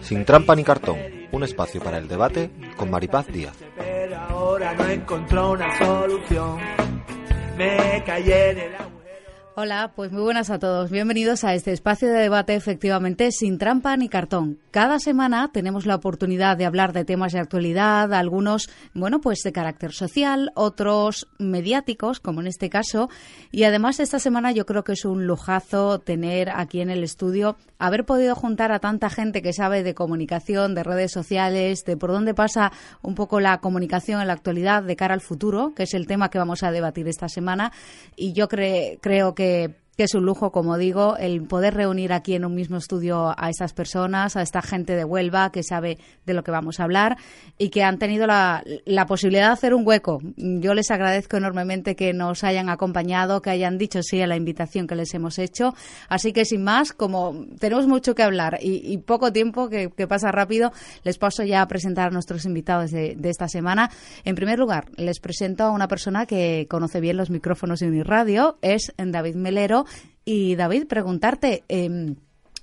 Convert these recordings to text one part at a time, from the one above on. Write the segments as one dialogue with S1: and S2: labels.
S1: Sin trampa ni cartón, un espacio para el debate con Maripaz Díaz.
S2: Hola, pues muy buenas a todos. Bienvenidos a este espacio de debate, efectivamente, sin trampa ni cartón. Cada semana tenemos la oportunidad de hablar de temas de actualidad, algunos, bueno, pues de carácter social, otros mediáticos, como en este caso. Y además, esta semana yo creo que es un lujazo tener aquí en el estudio, haber podido juntar a tanta gente que sabe de comunicación, de redes sociales, de por dónde pasa un poco la comunicación en la actualidad de cara al futuro, que es el tema que vamos a debatir esta semana. Y yo cre creo que que, que es un lujo, como digo, el poder reunir aquí en un mismo estudio a estas personas, a esta gente de Huelva que sabe de lo que vamos a hablar y que han tenido la, posibilidad de hacer un hueco. Yo les agradezco enormemente que nos hayan acompañado, que hayan dicho sí a la invitación que les hemos hecho. Así que, sin más, como tenemos mucho que hablar y, poco tiempo que, pasa rápido, les paso ya a presentar a nuestros invitados de, de, esta semana. En primer lugar, les presento a una persona que conoce bien los micrófonos de Uniradio, es David Melero y David, preguntarte, eh,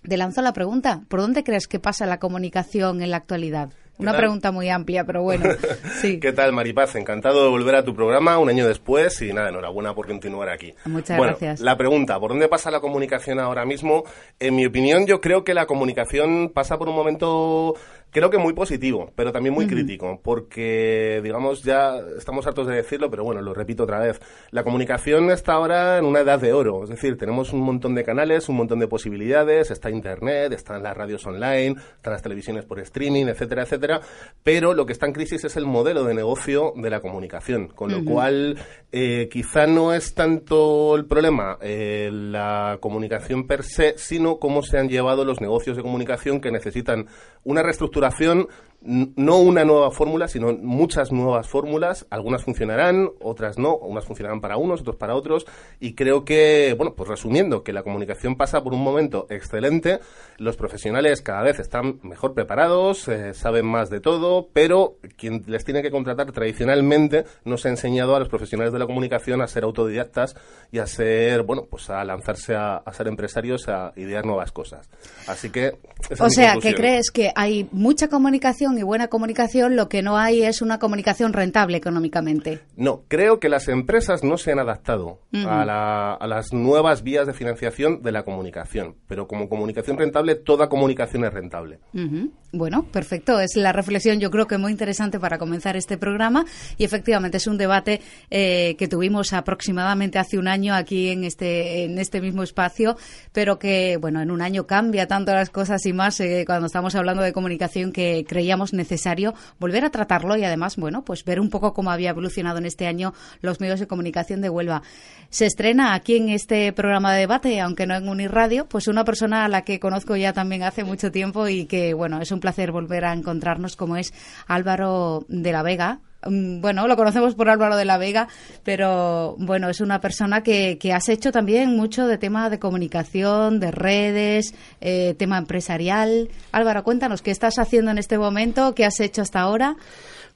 S2: te lanzo la pregunta, ¿por dónde crees que pasa la comunicación en la actualidad? Una pregunta muy amplia, pero bueno. Sí.
S3: ¿Qué tal, Maripaz? Encantado de volver a tu programa un año después y nada, enhorabuena por continuar aquí.
S2: Muchas
S3: bueno,
S2: gracias.
S3: La pregunta, ¿por dónde pasa la comunicación ahora mismo? En mi opinión, yo creo que la comunicación pasa por un momento creo que muy positivo, pero también muy uh -huh. crítico, porque, digamos, ya estamos hartos de decirlo, pero bueno, lo repito otra vez. La comunicación está ahora en una edad de oro, es decir, tenemos un montón de canales, un montón de posibilidades, está Internet, están las radios online, están las televisiones por streaming, etcétera, etcétera, pero lo que está en crisis es el modelo de negocio de la comunicación, con lo uh -huh. cual eh, quizá no es tanto el problema eh, la comunicación per se, sino cómo se han llevado los negocios de comunicación que necesitan una reestructuración facturación no una nueva fórmula, sino muchas nuevas fórmulas. Algunas funcionarán, otras no. Unas funcionarán para unos, otros para otros. Y creo que, bueno, pues resumiendo, que la comunicación pasa por un momento excelente. Los profesionales cada vez están mejor preparados, eh, saben más de todo, pero quien les tiene que contratar tradicionalmente no se ha enseñado a los profesionales de la comunicación a ser autodidactas y a ser, bueno, pues a lanzarse a, a ser empresarios, a idear nuevas cosas. Así que.
S2: o sea, que crees que hay mucha comunicación y buena comunicación, lo que no hay es una comunicación rentable económicamente.
S3: No, creo que las empresas no se han adaptado uh -huh. a, la, a, las nuevas vías de financiación de la comunicación, pero como comunicación rentable, toda comunicación es rentable.
S2: Uh -huh. Bueno, perfecto, es la reflexión yo creo que muy interesante para comenzar este programa y efectivamente es un debate eh, que tuvimos aproximadamente hace un año aquí en este, en este mismo espacio, pero que, bueno, en un año cambia tanto las cosas y más eh, cuando estamos hablando de comunicación que creíamos necesario volver a tratarlo y además, bueno, pues ver un poco cómo había evolucionado en este año los medios de comunicación de Huelva. Se estrena aquí en este programa de debate, aunque no en Unirradio, pues una persona a la que conozco ya también hace mucho tiempo y que, bueno, es un placer volver a encontrarnos como es Álvaro de la Vega, bueno, lo conocemos por Álvaro de la Vega, pero bueno, es una persona que, que has hecho también mucho de tema de comunicación, de redes, eh, tema empresarial. Álvaro, cuéntanos qué estás haciendo en este momento, qué has hecho hasta ahora.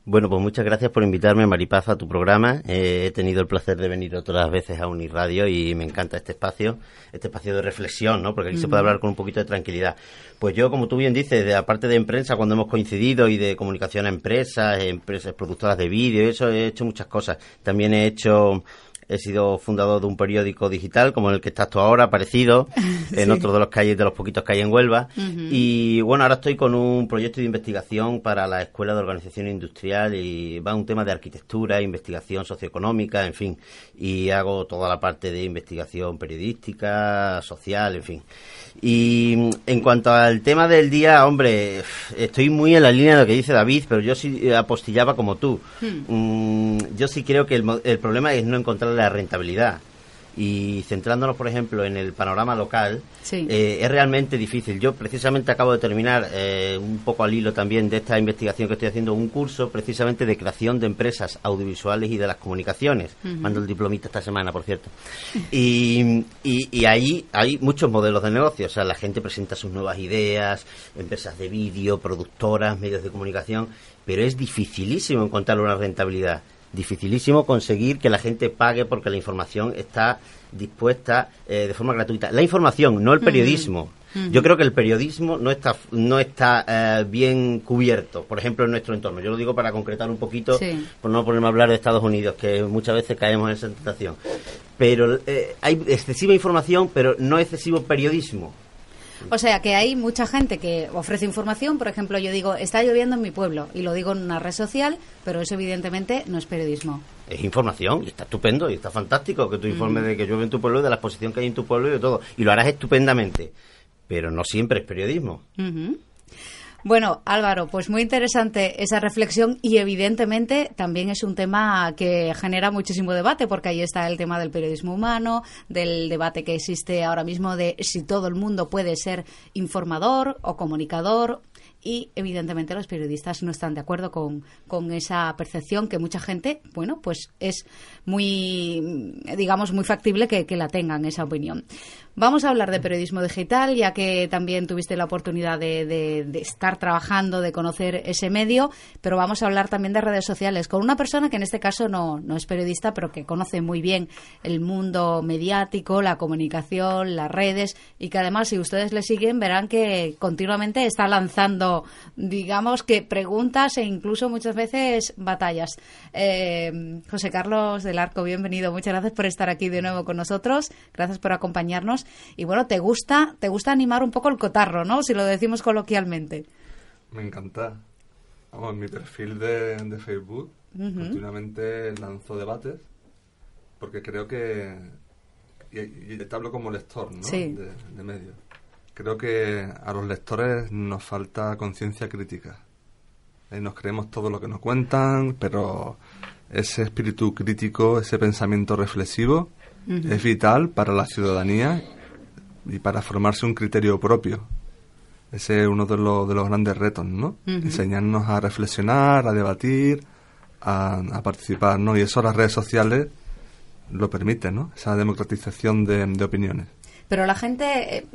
S4: Bueno, pues muchas gracias por invitarme, Maripaz, a tu programa. Eh, he tenido el placer de venir otras veces a Unirradio y me encanta este espacio, este espacio de reflexión, ¿no? Porque aquí se puede hablar con un poquito de tranquilidad. Pues yo, como tú bien dices, de aparte de prensa, cuando hemos coincidido y de comunicación a empresas, empresas productoras de vídeo, eso he hecho muchas cosas. También he hecho he sido fundador de un periódico digital como el que estás tú ahora, parecido, sí. en otro de los calles, de los poquitos que hay en Huelva. Uh -huh. Y bueno, ahora estoy con un proyecto de investigación para la Escuela de Organización Industrial y va un tema de arquitectura, investigación socioeconómica, en fin. Y hago toda la parte de investigación periodística, social, en fin. Y en cuanto al tema del día, hombre, estoy muy en la línea de lo que dice David, pero yo sí apostillaba como tú. Hmm. Mm, yo sí creo que el, el problema es no encontrar la rentabilidad. Y centrándonos, por ejemplo, en el panorama local,
S2: Sí.
S4: eh, es realmente difícil. Yo precisamente acabo de terminar, eh, un poco al hilo también de esta investigación que estoy haciendo, un curso precisamente de creación de empresas audiovisuales y de las comunicaciones. Mando el diplomita esta semana, por cierto. Y, y, y ahí hay muchos modelos de negocio. O sea, la gente presenta sus nuevas ideas, empresas de vídeo, productoras, medios de comunicación, pero es dificilísimo encontrar una rentabilidad. Dificilísimo conseguir que la gente pague porque la información está dispuesta eh, de forma gratuita. La información, no el periodismo. Yo creo que el periodismo no está no está eh, bien cubierto, por ejemplo, en nuestro entorno. Yo lo digo para concretar un poquito,
S2: Sí.
S4: por no ponerme a hablar de Estados Unidos, que muchas veces caemos en esa tentación. Pero eh, hay excesiva información, pero no excesivo periodismo.
S2: O sea que hay mucha gente que ofrece información, por ejemplo, yo digo, está lloviendo en mi pueblo y lo digo en una red social, pero eso evidentemente no es periodismo.
S4: Es información y está estupendo y está fantástico que tú informes de que llueve en tu pueblo, de la exposición que hay en tu pueblo y de todo. Y lo harás estupendamente. Pero no siempre es periodismo.
S2: Bueno, Álvaro, pues muy interesante esa reflexión y evidentemente también es un tema que genera muchísimo debate porque ahí está el tema del periodismo humano, del debate que existe ahora mismo de si todo el mundo puede ser informador o comunicador y evidentemente los periodistas no están de acuerdo con, con esa percepción que mucha gente, bueno, pues es muy, digamos, muy factible que, que la tengan esa opinión. Vamos a hablar de periodismo digital, ya que también tuviste la oportunidad de, de- de estar trabajando, de conocer ese medio, pero vamos a hablar también de redes sociales con una persona que en este caso no, no es periodista, pero que conoce muy bien el mundo mediático, la comunicación, las redes y que además si ustedes le siguen verán que continuamente está lanzando, digamos que preguntas e incluso muchas veces batallas. Eh, José Carlos del Arco, bienvenido. Muchas gracias por estar aquí de nuevo con nosotros. Gracias por acompañarnos. Y bueno, te gusta, te gusta animar un poco el cotarro, ¿no? Si lo decimos coloquialmente.
S5: Me encanta. Vamos, en mi perfil de, de Facebook continuamente lanzo debates porque creo que... Y, y te hablo como lector, ¿no?
S2: Sí.
S5: De, de medios. Creo que a los lectores nos falta conciencia crítica. Eh, nos creemos todo lo que nos cuentan, pero ese espíritu crítico, ese pensamiento reflexivo es vital para la ciudadanía y para formarse un criterio propio. Ese es uno de los, de los grandes retos, ¿no? Enseñarnos a reflexionar, a debatir, a, a participar, ¿no? Y eso las redes sociales lo permiten, ¿no? Esa democratización de, de opiniones.
S2: Pero la gente, eh,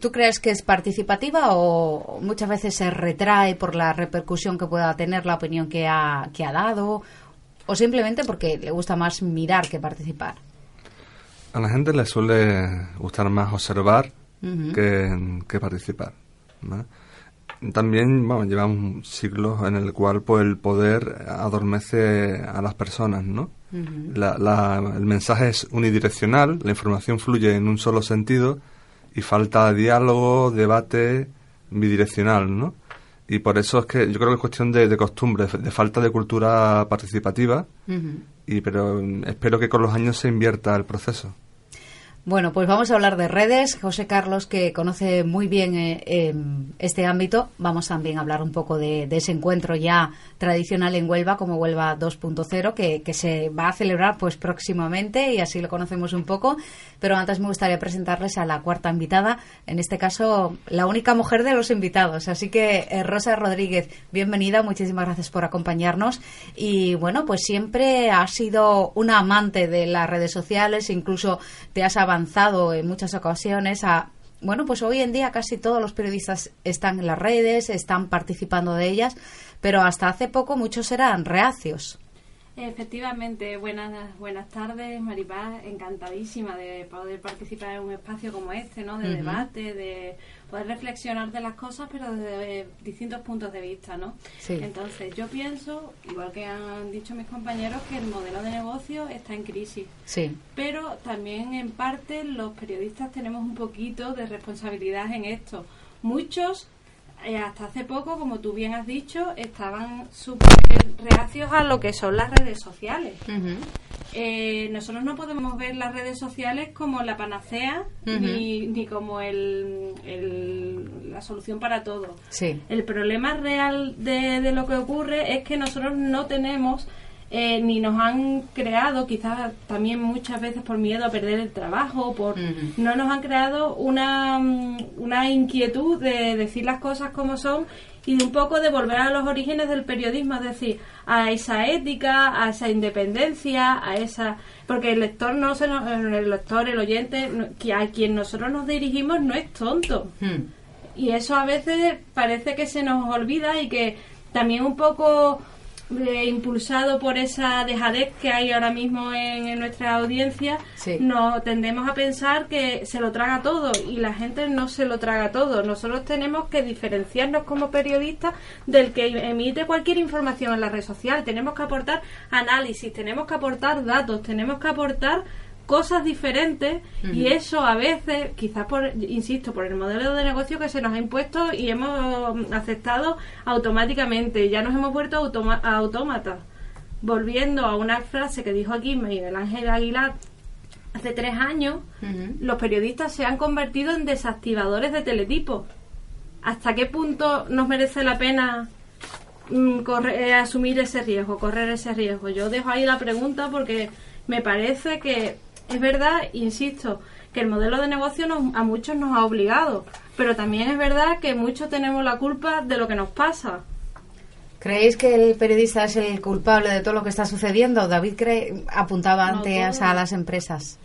S2: ¿tú crees que es participativa o muchas veces se retrae por la repercusión que pueda tener la opinión que ha, que ha dado? ¿O simplemente porque le gusta más mirar que participar?
S5: A la gente le suele gustar más observar que, que participar. ¿no? También bueno, llevamos siglos en el cual pues, el poder adormece a las personas, ¿no? La- la- el mensaje es unidireccional, la información fluye en un solo sentido y falta diálogo, debate bidireccional, ¿no? Y por eso es que yo creo que es cuestión de, de costumbre, de falta de cultura participativa, y pero espero que con los años se invierta el proceso.
S2: Bueno, pues vamos a hablar de redes. José Carlos, que conoce muy bien eh, eh, este ámbito, vamos también a hablar un poco de, de ese encuentro ya tradicional en Huelva, como Huelva 2.0, que, que se va a celebrar pues próximamente y así lo conocemos un poco. Pero antes me gustaría presentarles a la cuarta invitada, en este caso la única mujer de los invitados. Así que eh, Rosa Rodríguez, bienvenida, muchísimas gracias por acompañarnos. Y bueno, pues siempre has sido una amante de las redes sociales, incluso te has avanzado en muchas ocasiones a bueno, pues hoy en día casi todos los periodistas están en las redes, están participando de ellas, pero hasta hace poco muchos eran reacios.
S6: Efectivamente, buenas buenas tardes, Maripaz, encantadísima de poder participar en un espacio como este, ¿no? De debate, de poder reflexionar de las cosas, pero desde distintos puntos de vista, ¿no?
S2: Sí.
S6: Entonces, yo pienso, igual que han dicho mis compañeros, que el modelo de negocio está en crisis.
S2: Sí.
S6: Pero también, en parte, los periodistas tenemos un poquito de responsabilidad en esto. Muchos, eh, hasta hace poco, como tú bien has dicho, estaban súper reacios a lo que son las redes sociales. Eh, nosotros no podemos ver las redes sociales como la panacea ni, ni como el, el- la solución para todo.
S2: Sí.
S6: El problema real de, de lo que ocurre es que nosotros no tenemos eh, ni nos han creado, quizás también muchas veces por miedo a perder el trabajo, por no nos han creado una, mm, una inquietud de decir las cosas como son y de un poco de volver a los orígenes del periodismo, es decir, a esa ética, a esa independencia, a esa porque el lector no se nos- el lector, el oyente, a quien nosotros nos dirigimos no es tonto.
S2: Hmm.
S6: Y eso a veces parece que se nos olvida y que también un poco eh, impulsado por esa dejadez que hay ahora mismo en, en nuestra audiencia,
S2: Sí.
S6: no tendemos a pensar que se lo traga todo y la gente no se lo traga todo. Nosotros tenemos que diferenciarnos como periodistas del que emite cualquier información en la red social. Tenemos que aportar análisis, tenemos que aportar datos, tenemos que aportar cosas diferentes y eso a veces, quizás por, insisto, por el modelo de negocio que se nos ha impuesto y hemos aceptado automáticamente, ya nos hemos vuelto a autómatas. Volviendo a una frase que dijo aquí Miguel Ángel Aguilar hace tres años, los periodistas se han convertido en desactivadores de teletipo. ¿Hasta qué punto nos merece la pena mm, corre- eh, asumir ese riesgo, correr ese riesgo? Yo dejo ahí la pregunta porque me parece que es verdad, insisto, que el modelo de negocio nos- a muchos nos ha obligado, pero también es verdad que muchos tenemos la culpa de lo que nos pasa.
S2: ¿Creéis que el periodista es el culpable de todo lo que está sucediendo? David cree, apuntaba
S6: No,
S2: antes a las empresas.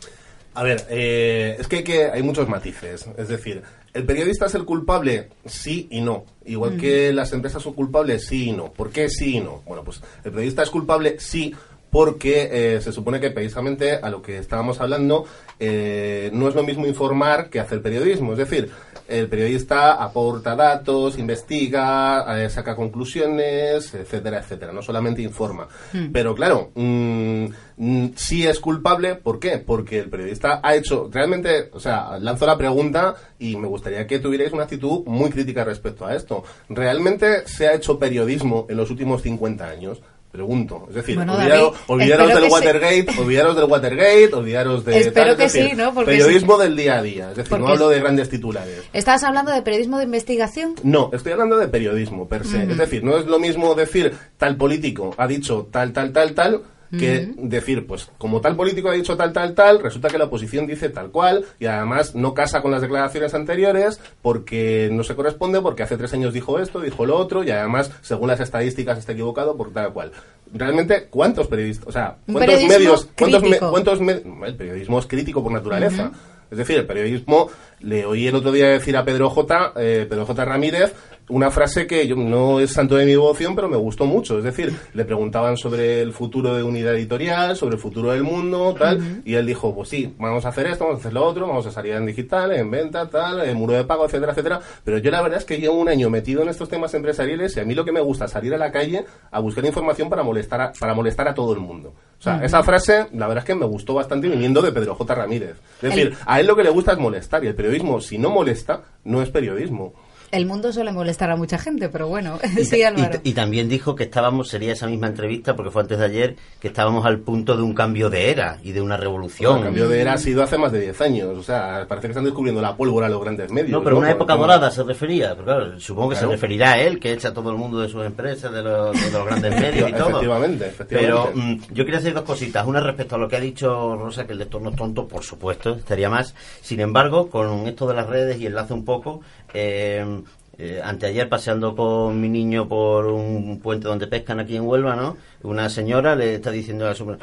S3: A ver, eh, es que hay, que hay muchos matices. Es decir, ¿el periodista es el culpable? Sí y no. Igual que las empresas son culpables, sí y no. ¿Por qué sí y no? Bueno, pues el periodista es culpable, sí, porque eh, se supone que precisamente a lo que estábamos hablando eh, no es lo mismo informar que hacer periodismo. Es decir, el periodista aporta datos, investiga, eh, saca conclusiones, etcétera, etcétera. No solamente informa. Pero claro, mm, mm, sí es culpable. ¿Por qué? Porque el periodista ha hecho realmente, o sea, lanzo la pregunta y me gustaría que tuvierais una actitud muy crítica respecto a esto. ¿Realmente se ha hecho periodismo en los últimos 50 años? Pregunto. Es decir,
S2: Bueno,
S3: olvidado-
S2: David,
S3: olvidaros del. Watergate, olvidaros del Watergate, olvidaros de...
S2: Espero
S3: tal, es
S2: que
S3: decir,
S2: sí, ¿no? Porque
S3: periodismo del día a día. Es decir, no hablo de grandes titulares.
S2: ¿Estás hablando de periodismo de investigación?
S3: No, estoy hablando de periodismo per se. Es decir, no es lo mismo decir tal político ha dicho tal, tal, tal, tal, que decir, pues como tal político ha dicho tal, tal, tal, resulta que la oposición dice tal cual y además no casa con las declaraciones anteriores porque no se corresponde, porque hace tres años dijo esto, dijo lo otro y además, según las estadísticas, está equivocado por tal cual. Realmente, ¿cuántos periodistas, o sea, cuántos
S2: periodismo
S3: medios, cuántos, me- cuántos me- el periodismo es crítico por naturaleza? Es decir, el periodismo, le oí el otro día decir a Pedro J. eh, Pedro J. Ramírez una frase que yo, no es santo de mi devoción, pero me gustó mucho. Es decir, le preguntaban sobre el futuro de unidad editorial, sobre el futuro del mundo, tal, y él dijo, pues sí, vamos a hacer esto, vamos a hacer lo otro, vamos a salir en digital, en venta, tal, en muro de pago, etcétera, etcétera. Pero yo la verdad es que llevo un año metido en estos temas empresariales y a mí lo que me gusta es salir a la calle a buscar información para molestar a, para molestar a todo el mundo. O sea, esa frase, la verdad es que me gustó bastante viniendo de Pedro J. Ramírez. Es
S2: El-
S3: decir, a él lo que le gusta es molestar y el periodismo, si no molesta, no es periodismo.
S2: El mundo suele molestar a mucha gente, pero bueno,
S4: Y,
S2: sí, Álvaro.
S4: y- y también dijo que estábamos, sería esa misma entrevista, porque fue antes de ayer, que estábamos al punto de un cambio de era y de una revolución.
S3: El cambio de era ha sido hace más de 10 años. O sea, parece que están descubriendo la pólvora los grandes medios.
S4: No, pero una
S3: Por-
S4: época dorada se refería. Pero claro, supongo que
S3: Claro.
S4: se referirá a él, que echa a todo el mundo de sus empresas, de los, de los grandes medios y todo.
S3: Efectivamente, efectivamente.
S4: Pero mm, yo quería hacer dos cositas. Una respecto a lo que ha dicho Rosa, que el lector no es tonto, por supuesto, estaría más. Sin embargo, con esto de las redes y enlace un poco, eh, eh, anteayer paseando con mi niño por un puente donde pescan aquí en Huelva, ¿no? Una señora le está diciendo a su...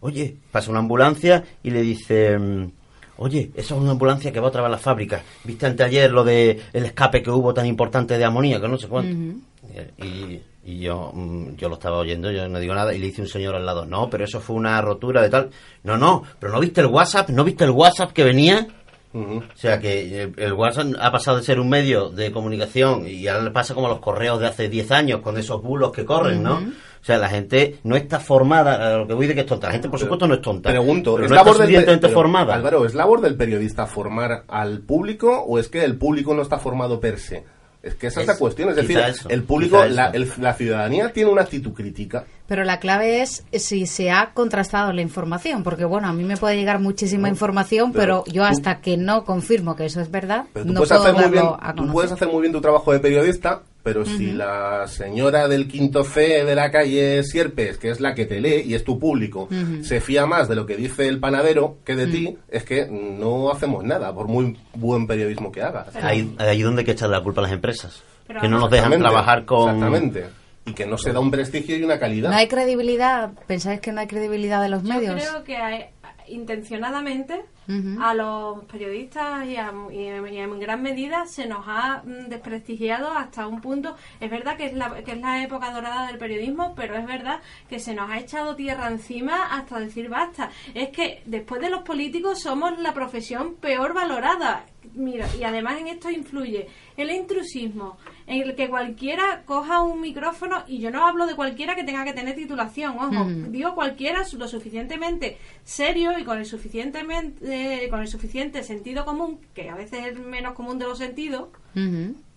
S4: Oye, pasa una ambulancia y le dice... mm, Oye, esa es una ambulancia que va otra vez a la fábrica. ¿Viste anteayer lo de el escape que hubo tan importante de amoníaco? No sé cuánto. Y, y yo, mm, yo lo estaba oyendo, yo no digo nada, y le dice un señor al lado, no, pero eso fue una rotura de tal. No, no, pero ¿no viste el WhatsApp? ¿No viste el WhatsApp que venía?
S3: Ujú.
S4: O sea que el, el WhatsApp ha pasado de ser un medio de comunicación y ahora le pasa como a los correos de hace 10 años con esos bulos que corren, ¿no? O sea, la gente no está formada, a lo que voy de que es tonta. La gente, por supuesto, no es tonta.
S3: Pregunto,
S4: pero
S3: ¿es
S4: no está
S3: labor del pe-
S4: suficientemente
S3: pero,
S4: formada.
S3: Álvaro, ¿es labor del periodista formar al público o es que el público no está formado per se? Es que esa es, la cuestión. Es decir,
S4: eso,
S3: el público, la, el- la ciudadanía tiene una actitud crítica.
S2: Pero la clave es si se ha contrastado la información, porque bueno, a mí me puede llegar muchísima información, pero,
S3: pero
S2: yo
S3: tú-
S2: hasta que no confirmo que eso es verdad,
S3: Pero tú,
S2: no
S3: puedes
S2: puedo
S3: hacer muy bien,
S2: a
S3: tú puedes hacer muy bien tu trabajo de periodista, pero si la señora del quinto C de la calle Sierpes, que es la que te lee y es tu público, se fía más de lo que dice el panadero que de ti, es que no hacemos nada, por muy buen periodismo que hagas.
S4: Ahí, ahí donde hay que echarle la culpa a las empresas.
S6: Pero
S4: que no nos dejan
S3: Exactamente,
S4: trabajar con...
S3: Exactamente. Y que no se da un prestigio y una calidad.
S2: ¿No hay credibilidad? ¿Pensáis que no hay credibilidad de los
S6: Yo
S2: medios?
S6: creo que hay- intencionadamente A los periodistas y, a- y en- y en gran medida se nos ha mm, desprestigiado hasta un punto. Es verdad que es, la, que es la época dorada del periodismo, pero es verdad que se nos ha echado tierra encima hasta decir basta. Es que después de los políticos somos la profesión peor valorada. Mira, y además en esto influye el intrusismo, en el que cualquiera coja un micrófono, y yo no hablo de cualquiera que tenga que tener titulación, ojo, digo cualquiera lo suficientemente serio y con el suficientemente con el suficiente sentido común, que a veces es el menos común de los sentidos,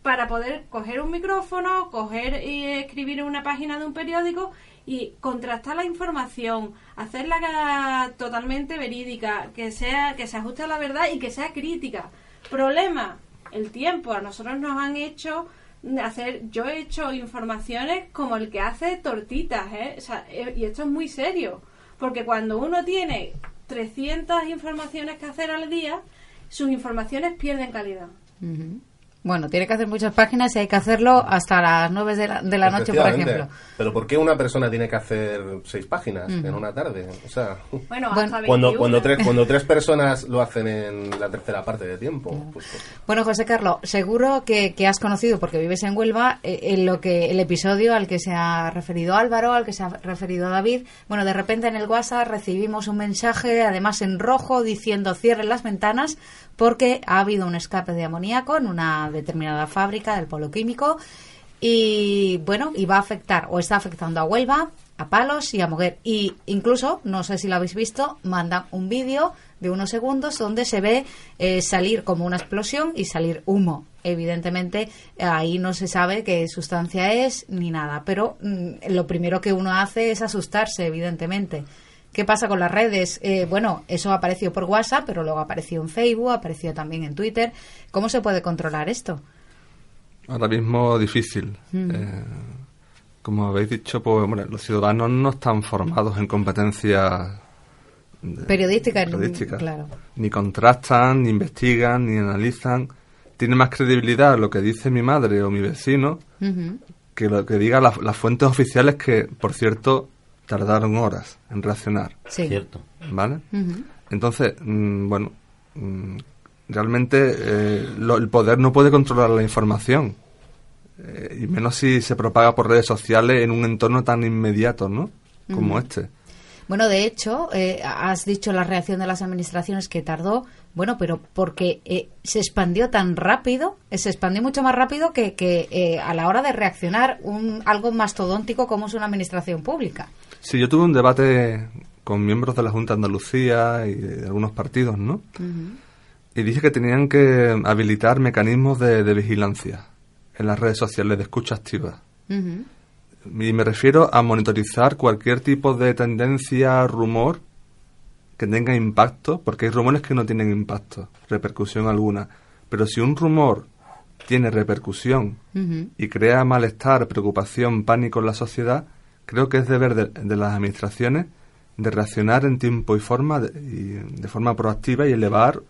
S6: para poder coger un micrófono, coger y escribir una página de un periódico y contrastar la información, hacerla totalmente verídica, que sea que se ajuste a la verdad y que sea crítica. Problema, el tiempo. A nosotros nos han hecho hacer yo he hecho informaciones como el que hace tortitas, ¿eh? O sea, eh, y esto es muy serio, porque cuando uno tiene 300 informaciones que hacer al día, sus informaciones pierden calidad.
S2: Bueno, tiene que hacer muchas páginas y hay que hacerlo hasta las 9 de la, de la noche, por ejemplo.
S3: Pero ¿por qué una persona tiene que hacer seis páginas en una tarde? O sea,
S6: Bueno,
S2: Bueno,
S6: hasta
S3: cuando,
S6: 21.
S3: cuando, tres, cuando tres personas lo hacen en la tercera parte de tiempo. Pues, pues,
S2: Bueno, José Carlos, seguro que, que has conocido, porque vives en Huelva, eh, en lo que el episodio al que se ha referido Álvaro, al que se ha referido David. Bueno, de repente en el WhatsApp recibimos un mensaje, además en rojo, diciendo cierren las ventanas porque ha habido un escape de amoníaco en una determinada fábrica del polo químico y bueno, y va a afectar o está afectando a Huelva, a Palos y a Moguer. Y incluso, no sé si lo habéis visto, mandan un vídeo de unos segundos donde se ve eh, salir como una explosión y salir humo. Evidentemente, ahí no se sabe qué sustancia es ni nada, pero mm, lo primero que uno hace es asustarse, evidentemente. ¿Qué pasa con las redes? Eh, bueno, eso apareció por WhatsApp, pero luego apareció en Facebook, apareció también en Twitter. ¿Cómo se puede controlar esto?
S5: Ahora mismo difícil. Eh, como habéis dicho, pues los ciudadanos no están formados en competencias
S2: Periodística,
S5: periodísticas.
S2: claro.
S5: Ni contrastan, ni investigan, ni analizan. Tiene más credibilidad lo que dice mi madre o mi vecino que lo que digan las, las fuentes oficiales que, por cierto, tardaron horas en reaccionar.
S2: Sí.
S4: Cierto.
S5: ¿Vale? Entonces, mm, bueno, mm, realmente eh, lo- el poder no puede controlar la información. Eh, y menos si se propaga por redes sociales en un entorno tan inmediato, ¿no? Como este.
S2: Bueno, de hecho, eh, has dicho la reacción de las administraciones que tardó, bueno, pero porque eh, se expandió tan rápido, eh, se expandió mucho más rápido que, que eh, a la hora de reaccionar un algo mastodóntico como es una administración pública.
S5: Sí, yo tuve un debate con miembros de la Junta de Andalucía y de algunos partidos, ¿no? Y dije que tenían que habilitar mecanismos de, de vigilancia en las redes sociales de escucha activa. Y me refiero a monitorizar cualquier tipo de tendencia, rumor que tenga impacto, porque hay rumores que no tienen impacto, repercusión alguna. Pero si un rumor tiene repercusión y crea malestar, preocupación, pánico en la sociedad, creo que es deber de, de las administraciones de reaccionar en tiempo y forma, de, y de forma proactiva y elevar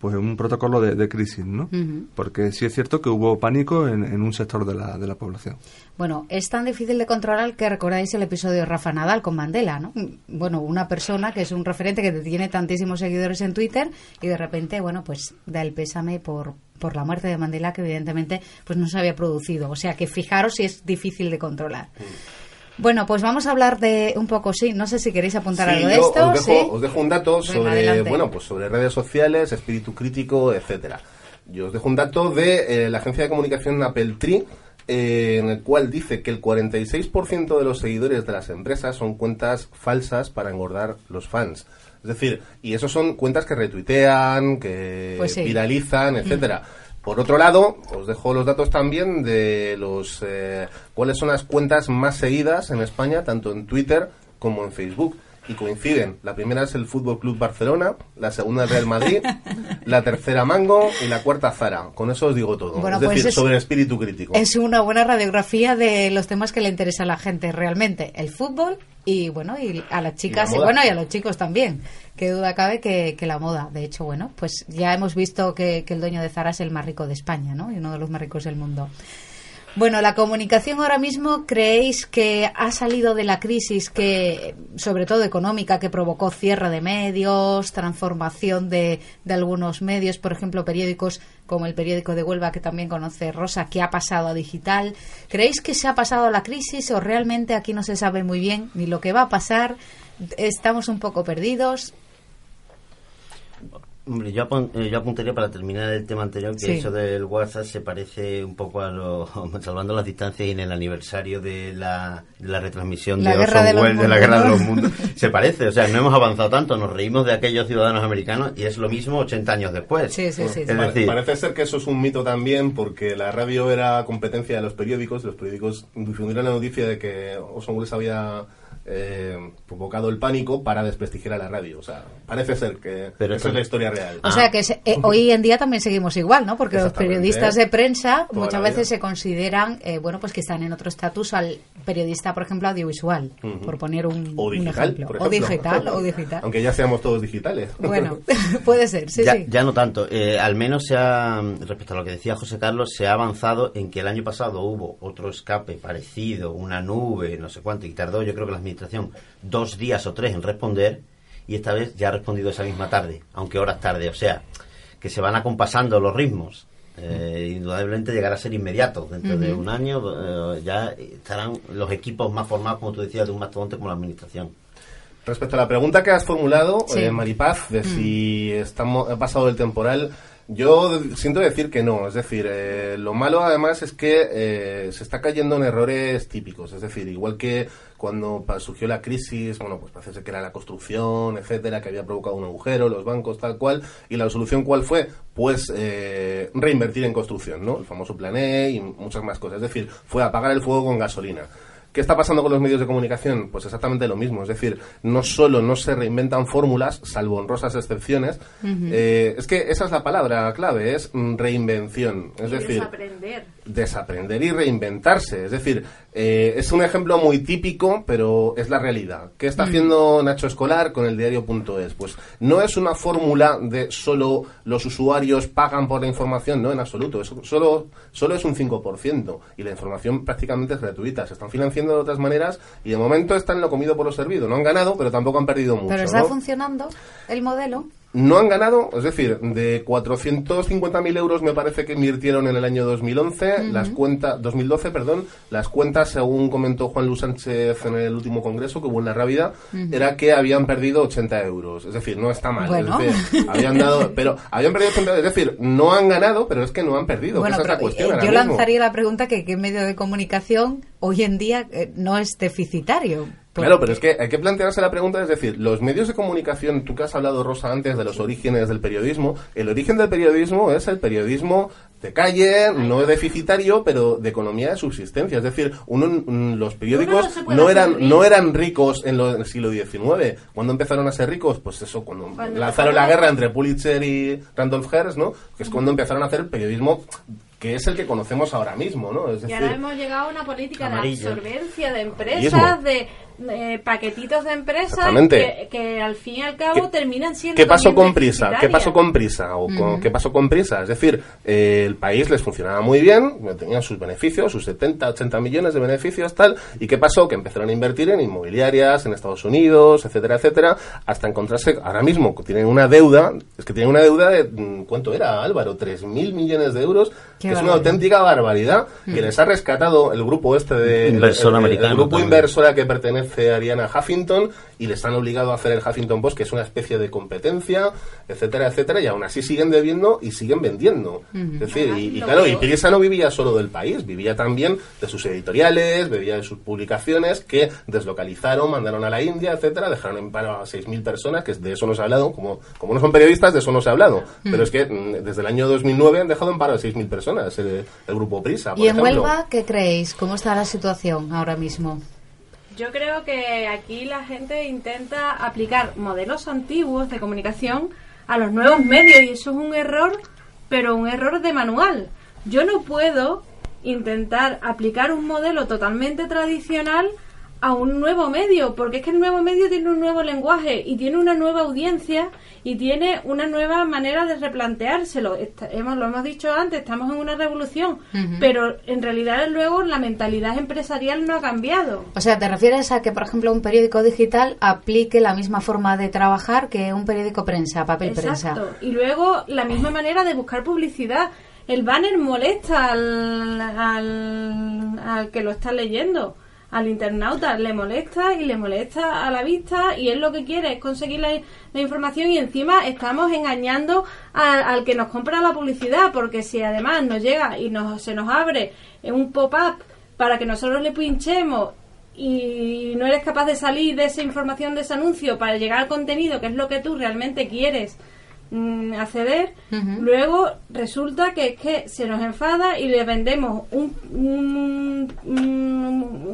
S5: pues un protocolo de, de crisis, ¿no? Porque sí es cierto que hubo pánico en, en un sector de la, de la población.
S2: Bueno, es tan difícil de controlar que recordáis el episodio de Rafa Nadal con Mandela, ¿no? Bueno, una persona que es un referente que tiene tantísimos seguidores en Twitter y de repente, bueno, pues da el pésame por, por la muerte de Mandela que evidentemente pues no se había producido. O sea que fijaros si es difícil de controlar. Bueno, pues vamos a hablar de un poco, sí, no sé si queréis apuntar
S3: Sí,
S2: algo de esto.
S3: Os dejo,
S2: sí.
S3: os dejo un dato sobre, bueno, pues sobre redes sociales, espíritu crítico, etcétera. Yo os dejo un dato de eh, la agencia de comunicación Apple Tree, eh, en el cual dice que el 46% de los seguidores de las empresas son cuentas falsas para engordar los fans. Es decir, y esos son cuentas que retuitean, que
S2: Pues sí.
S3: viralizan, etcétera. Por otro lado, os dejo los datos también de los eh, cuáles son las cuentas más seguidas en España, tanto en Twitter como en Facebook. Y coinciden. La primera es el Fútbol Club Barcelona, la segunda el Real Madrid, la tercera Mango y la cuarta Zara. Con eso os digo todo.
S2: Bueno,
S3: es
S2: pues
S3: decir,
S2: es-
S3: sobre el espíritu crítico.
S2: Es una buena radiografía de los temas que le interesa a la gente realmente. El fútbol y bueno, y a las chicas
S3: Y
S2: bueno, y a los chicos también. Qué duda cabe que, que la moda. De hecho, bueno, pues ya hemos visto que, que el dueño de Zara es el más rico de España, ¿no? Y uno de los más ricos del mundo. Bueno, la comunicación ahora mismo, ¿creéis que ha salido de la crisis que, sobre todo económica, que provocó cierre de medios, transformación de, de algunos medios, por ejemplo, periódicos como el periódico de Huelva, que también conoce Rosa, que ha pasado a digital? ¿Creéis que se ha pasado la crisis o realmente aquí no se sabe muy bien ni lo que va a pasar? Estamos un poco perdidos.
S4: Hombre, yo, apun- eh, yo apuntaría para terminar el tema anterior que
S2: Sí.
S4: eso del WhatsApp se parece un poco a lo, salvando las distancias y en el aniversario de la, de la retransmisión
S2: La
S4: de Orson
S2: de
S4: Welles de la guerra de los mundos. Se parece, o sea, no hemos avanzado tanto, nos reímos de aquellos ciudadanos americanos y es lo mismo 80 años después.
S2: Sí, sí, sí.
S4: Es
S3: Pare-
S4: decir,
S3: Parece ser que eso es un mito también, porque la radio era competencia de los periódicos. Los periódicos difundieron la noticia de que Orson Welles había eh, provocado el pánico para desprestigiar a la radio. O sea, parece ser que
S4: Pero
S3: esa es la historia real.
S2: O sea que se- eh, hoy en día también seguimos igual, ¿no? Porque los periodistas de prensa
S3: Toda
S2: muchas veces se consideran, eh, bueno, pues que están en otro estatus al periodista, por ejemplo, audiovisual, por poner un,
S3: o
S2: un
S3: digital,
S2: ejemplo.
S3: por
S2: O digital, o digital.
S3: Aunque ya seamos todos digitales.
S2: Bueno, puede ser, sí,
S4: ya,
S2: sí.
S4: ya no tanto. Eh, al menos se ha, respecto a lo que decía José Carlos, se ha avanzado en que el año pasado hubo otro escape parecido, una nube, no sé cuánto, y tardó yo creo que la administración dos días o tres en responder, y esta vez ya ha respondido esa misma tarde, aunque horas tarde. O sea, que se van acompasando los ritmos. Eh, indudablemente llegará a ser inmediato. Dentro de un año eh, ya estarán los equipos más formados, como tú decías, de un mastodonte como la administración.
S3: Respecto a la pregunta que has formulado,
S2: Sí.
S3: eh, Maripaz, de si estamos, ha pasado el temporal, yo siento decir que no. Es decir, eh, lo malo además es que eh, se está cayendo en errores típicos. Es decir, igual que cuando surgió la crisis, bueno, pues parece que era la construcción, etcétera, que había provocado un agujero, los bancos, tal cual. ¿Y la solución cuál fue? Pues eh, reinvertir en construcción, ¿no? El famoso plan E y muchas más cosas. Es decir, fue apagar el fuego con gasolina. ¿Qué está pasando con los medios de comunicación? Pues exactamente lo mismo. Es decir, no solo no se reinventan fórmulas, salvo honrosas excepciones, eh, es que esa es la palabra clave, es mm, reinvención. Es
S6: Y
S3: decir,
S6: desaprender.
S3: Desaprender y reinventarse. Es decir, eh, es un ejemplo muy típico, pero es la realidad. ¿Qué está haciendo Nacho Escolar con el diario.es? Pues no es una fórmula de solo los usuarios pagan por la información, no, en absoluto. Solo, solo es un 5%. Y la información prácticamente es gratuita. Se están financiando de otras maneras y de momento están lo comido por lo servido. No han ganado, pero tampoco han perdido mucho.
S2: Pero está
S3: ¿no?
S2: funcionando el modelo.
S3: No han ganado, es decir, de 450.000 euros me parece que invirtieron en el año 2011, las cuentas, 2012, perdón, las cuentas, según comentó Juan Luis Sánchez en el último congreso que hubo en la Rábida, era que habían perdido 80 euros. Es decir, no está mal.
S2: Bueno.
S3: Es decir, habían dado, pero habían perdido 80 euros. Es decir, no han ganado, pero es que no han perdido.
S2: Bueno,
S3: esa es la cuestión
S2: eh,
S3: ahora
S2: yo
S3: mismo.
S2: lanzaría la pregunta que qué medio de comunicación hoy en día eh, no es deficitario.
S3: Claro, pero es que hay que plantearse la pregunta, es decir, los medios de comunicación, tú que has hablado, Rosa, antes de los orígenes del periodismo, el origen del periodismo es el periodismo de calle, no es deficitario, pero de economía de subsistencia. Es decir, uno, mm, los periódicos
S6: no
S3: eran, no eran ricos en, lo- en el siglo XIX. ¿Cuándo empezaron a ser ricos? Pues eso, cuando,
S6: Cuando
S3: lanzaron la guerra entre Pulitzer y Randolph Hearst, ¿no? Que es cuando empezaron a hacer periodismo que es el que conocemos ahora mismo, ¿no? Es
S6: Y
S3: decir,
S6: ahora hemos llegado a una política
S4: Amarillo.
S6: de absorbencia de empresas, de eh, paquetitos de empresas que, que al fin y al cabo
S3: ¿Qué-
S6: terminan siendo
S3: ¿Qué pasó con prisa? ¿Qué pasó con prisa? ¿O con- qué pasó con prisa? Es decir, eh, el país les funcionaba muy bien, tenían sus beneficios, sus 70, 80 millones de beneficios, tal. ¿Y qué pasó? Que empezaron a invertir en inmobiliarias, en Estados Unidos, etcétera, etcétera, hasta encontrarse, ahora mismo, que tienen una deuda, es que tienen una deuda de, mm, ¿cuánto era, Álvaro? 3.000 millones de euros,
S2: Qué
S3: que es una
S2: barbaridad.
S3: auténtica barbaridad, que les ha rescatado el grupo este de...
S4: Inversor
S3: el- el-
S4: americano
S3: El grupo
S4: también.
S3: inversor inversora que pertenece a Ariana Huffington y les han obligado a hacer el Huffington Post, que es una especie de competencia, etcétera, etcétera, y aún así siguen debiendo y siguen vendiendo. Es decir, y, claro, y
S6: peor.
S3: Prisa no vivía solo del país, vivía también de sus editoriales, vivía de sus publicaciones que deslocalizaron, mandaron a la India, etcétera, dejaron en paro a 6.000 personas, que de eso no se ha hablado, como, como no son periodistas, de eso no se ha hablado. Pero es que mm, desde el año 2009 han dejado en paro a 6.000 personas el, el grupo Prisa, por
S2: ¿Y en
S3: ejemplo.
S2: Huelva qué creéis? ¿Cómo está la situación ahora mismo?
S6: Yo creo que aquí la gente intenta aplicar modelos antiguos de comunicación a los nuevos medios y eso es un error, pero un error de manual. Yo no puedo intentar aplicar un modelo totalmente tradicional a un nuevo medio, porque es que el nuevo medio tiene un nuevo lenguaje y tiene una nueva audiencia y tiene una nueva manera de replanteárselo. hemos, lo hemos dicho antes, estamos en una revolución, pero en realidad luego la mentalidad empresarial no ha cambiado.
S2: O sea, ¿te refieres a que, por ejemplo, un periódico digital aplique la misma forma de trabajar que un periódico prensa, papel
S6: Exacto. prensa? Y luego la misma manera de buscar publicidad. El banner molesta al, al, al que lo está leyendo al internauta le molesta y le molesta a la vista y él lo que quiere es conseguir la, información y encima estamos engañando al, que nos compra la publicidad porque si además nos llega y nos, se nos abre un pop-up para que nosotros le pinchemos y no eres capaz de salir de esa información de ese anuncio para llegar al contenido que es lo que tú realmente quieres Mm, acceder, luego resulta que es que se nos enfada y le vendemos un, un, un,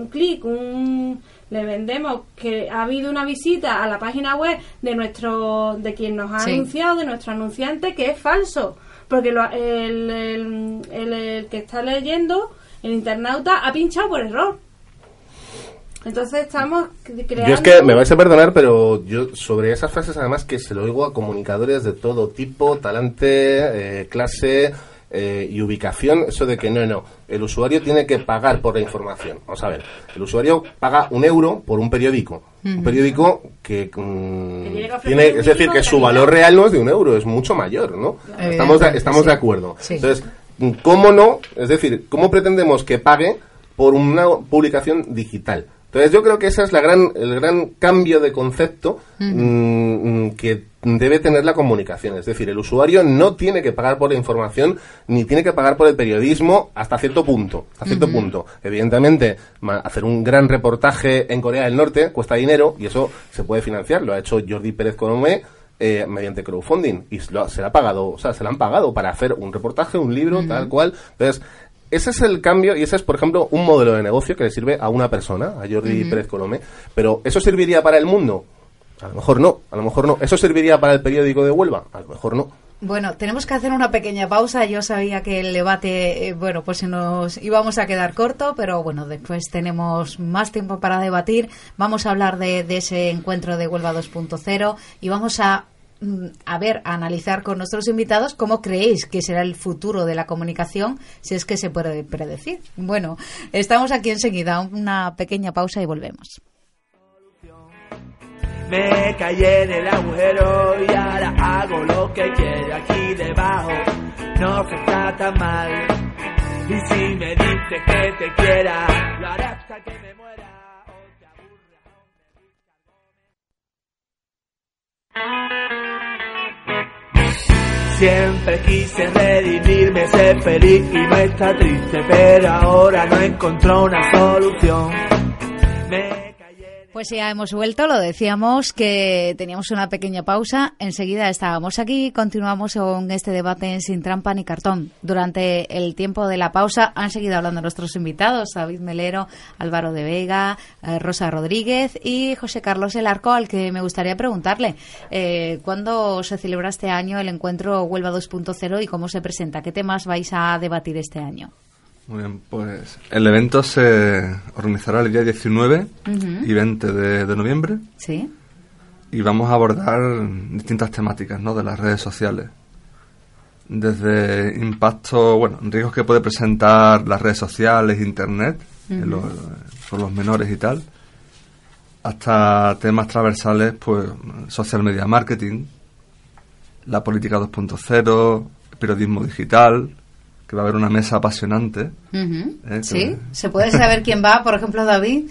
S6: clic, un, le vendemos que ha habido una visita a la página web de nuestro de quien nos ha anunciado, de nuestro anunciante, que es falso, porque el, el, el que está leyendo, el internauta, ha pinchado por error. Entonces estamos creando...
S3: Yo es que me vais a perdonar, pero yo sobre esas frases además que se lo oigo a comunicadores de todo tipo, talante, eh, clase eh, y ubicación, eso de que no, no, el usuario tiene que pagar por la información. Vamos a ver, el usuario paga un euro por un periódico. Un periódico que, mm, tiene, es decir, que su valor real no es de un euro, es mucho mayor, ¿no? Estamos de, estamos de acuerdo. Entonces, ¿cómo no? Es decir, ¿cómo pretendemos que pague por una publicación digital? Entonces yo creo que ese es la gran, el gran cambio de concepto mm, mm, que debe tener la comunicación. Es decir, el usuario no tiene que pagar por la información ni tiene que pagar por el periodismo hasta cierto punto. Hasta cierto punto. Evidentemente, hacer un gran reportaje en Corea del Norte cuesta dinero y eso se puede financiar. Lo ha hecho Jordi Pérez Colomé eh, mediante crowdfunding y se, lo, se le ha pagado, o sea, se le han pagado para hacer un reportaje, un libro, tal cual. Entonces, ese es el cambio y ese es, por ejemplo, un modelo de negocio que le sirve a una persona, a Jordi Pérez Colomé. Pero ¿eso serviría para el mundo? A lo mejor no, a lo mejor no. ¿Eso serviría para el periódico de Huelva? A lo mejor no.
S2: Bueno, tenemos que hacer una pequeña pausa. Yo sabía que el debate, eh, bueno, pues nos íbamos a quedar corto, pero bueno, después tenemos más tiempo para debatir. Vamos a hablar de, de ese encuentro de Huelva 2.0 y vamos a a ver, a analizar con nuestros invitados cómo creéis que será el futuro de la comunicación, si es que se puede predecir. Bueno, estamos aquí enseguida, una pequeña pausa y volvemos.
S7: Me caí en el agujero y ahora hago lo que quiero aquí debajo. No se está tan mal. Y si me dices que te quiera, lo haré hasta que me muera. Siempre quise redimirme, ser feliz y no está triste, pero ahora no encontró una solución.
S2: Pues ya hemos vuelto, lo decíamos que teníamos una pequeña pausa, enseguida estábamos aquí, continuamos con este debate en Sin Trampa ni Cartón. Durante el tiempo de la pausa han seguido hablando nuestros invitados, David Melero, Álvaro de Vega, eh, Rosa Rodríguez y José Carlos El Arco, al que me gustaría preguntarle, eh, ¿cuándo se celebra este año el encuentro Huelva 2.0 y cómo se presenta? ¿Qué temas vais a debatir este año?
S5: Muy bien, pues el evento se organizará el día 19 y 20 de, noviembre.
S2: Sí.
S5: Y vamos a abordar distintas temáticas ¿no? de las redes sociales. Desde impacto, bueno, riesgos que puede presentar las redes sociales, Internet, los, los menores y tal, hasta temas transversales, pues social media marketing, la política 2.0, periodismo digital, que va a haber una mesa apasionante.
S2: ¿eh? Sí, ¿se puede saber quién va? Por ejemplo, David.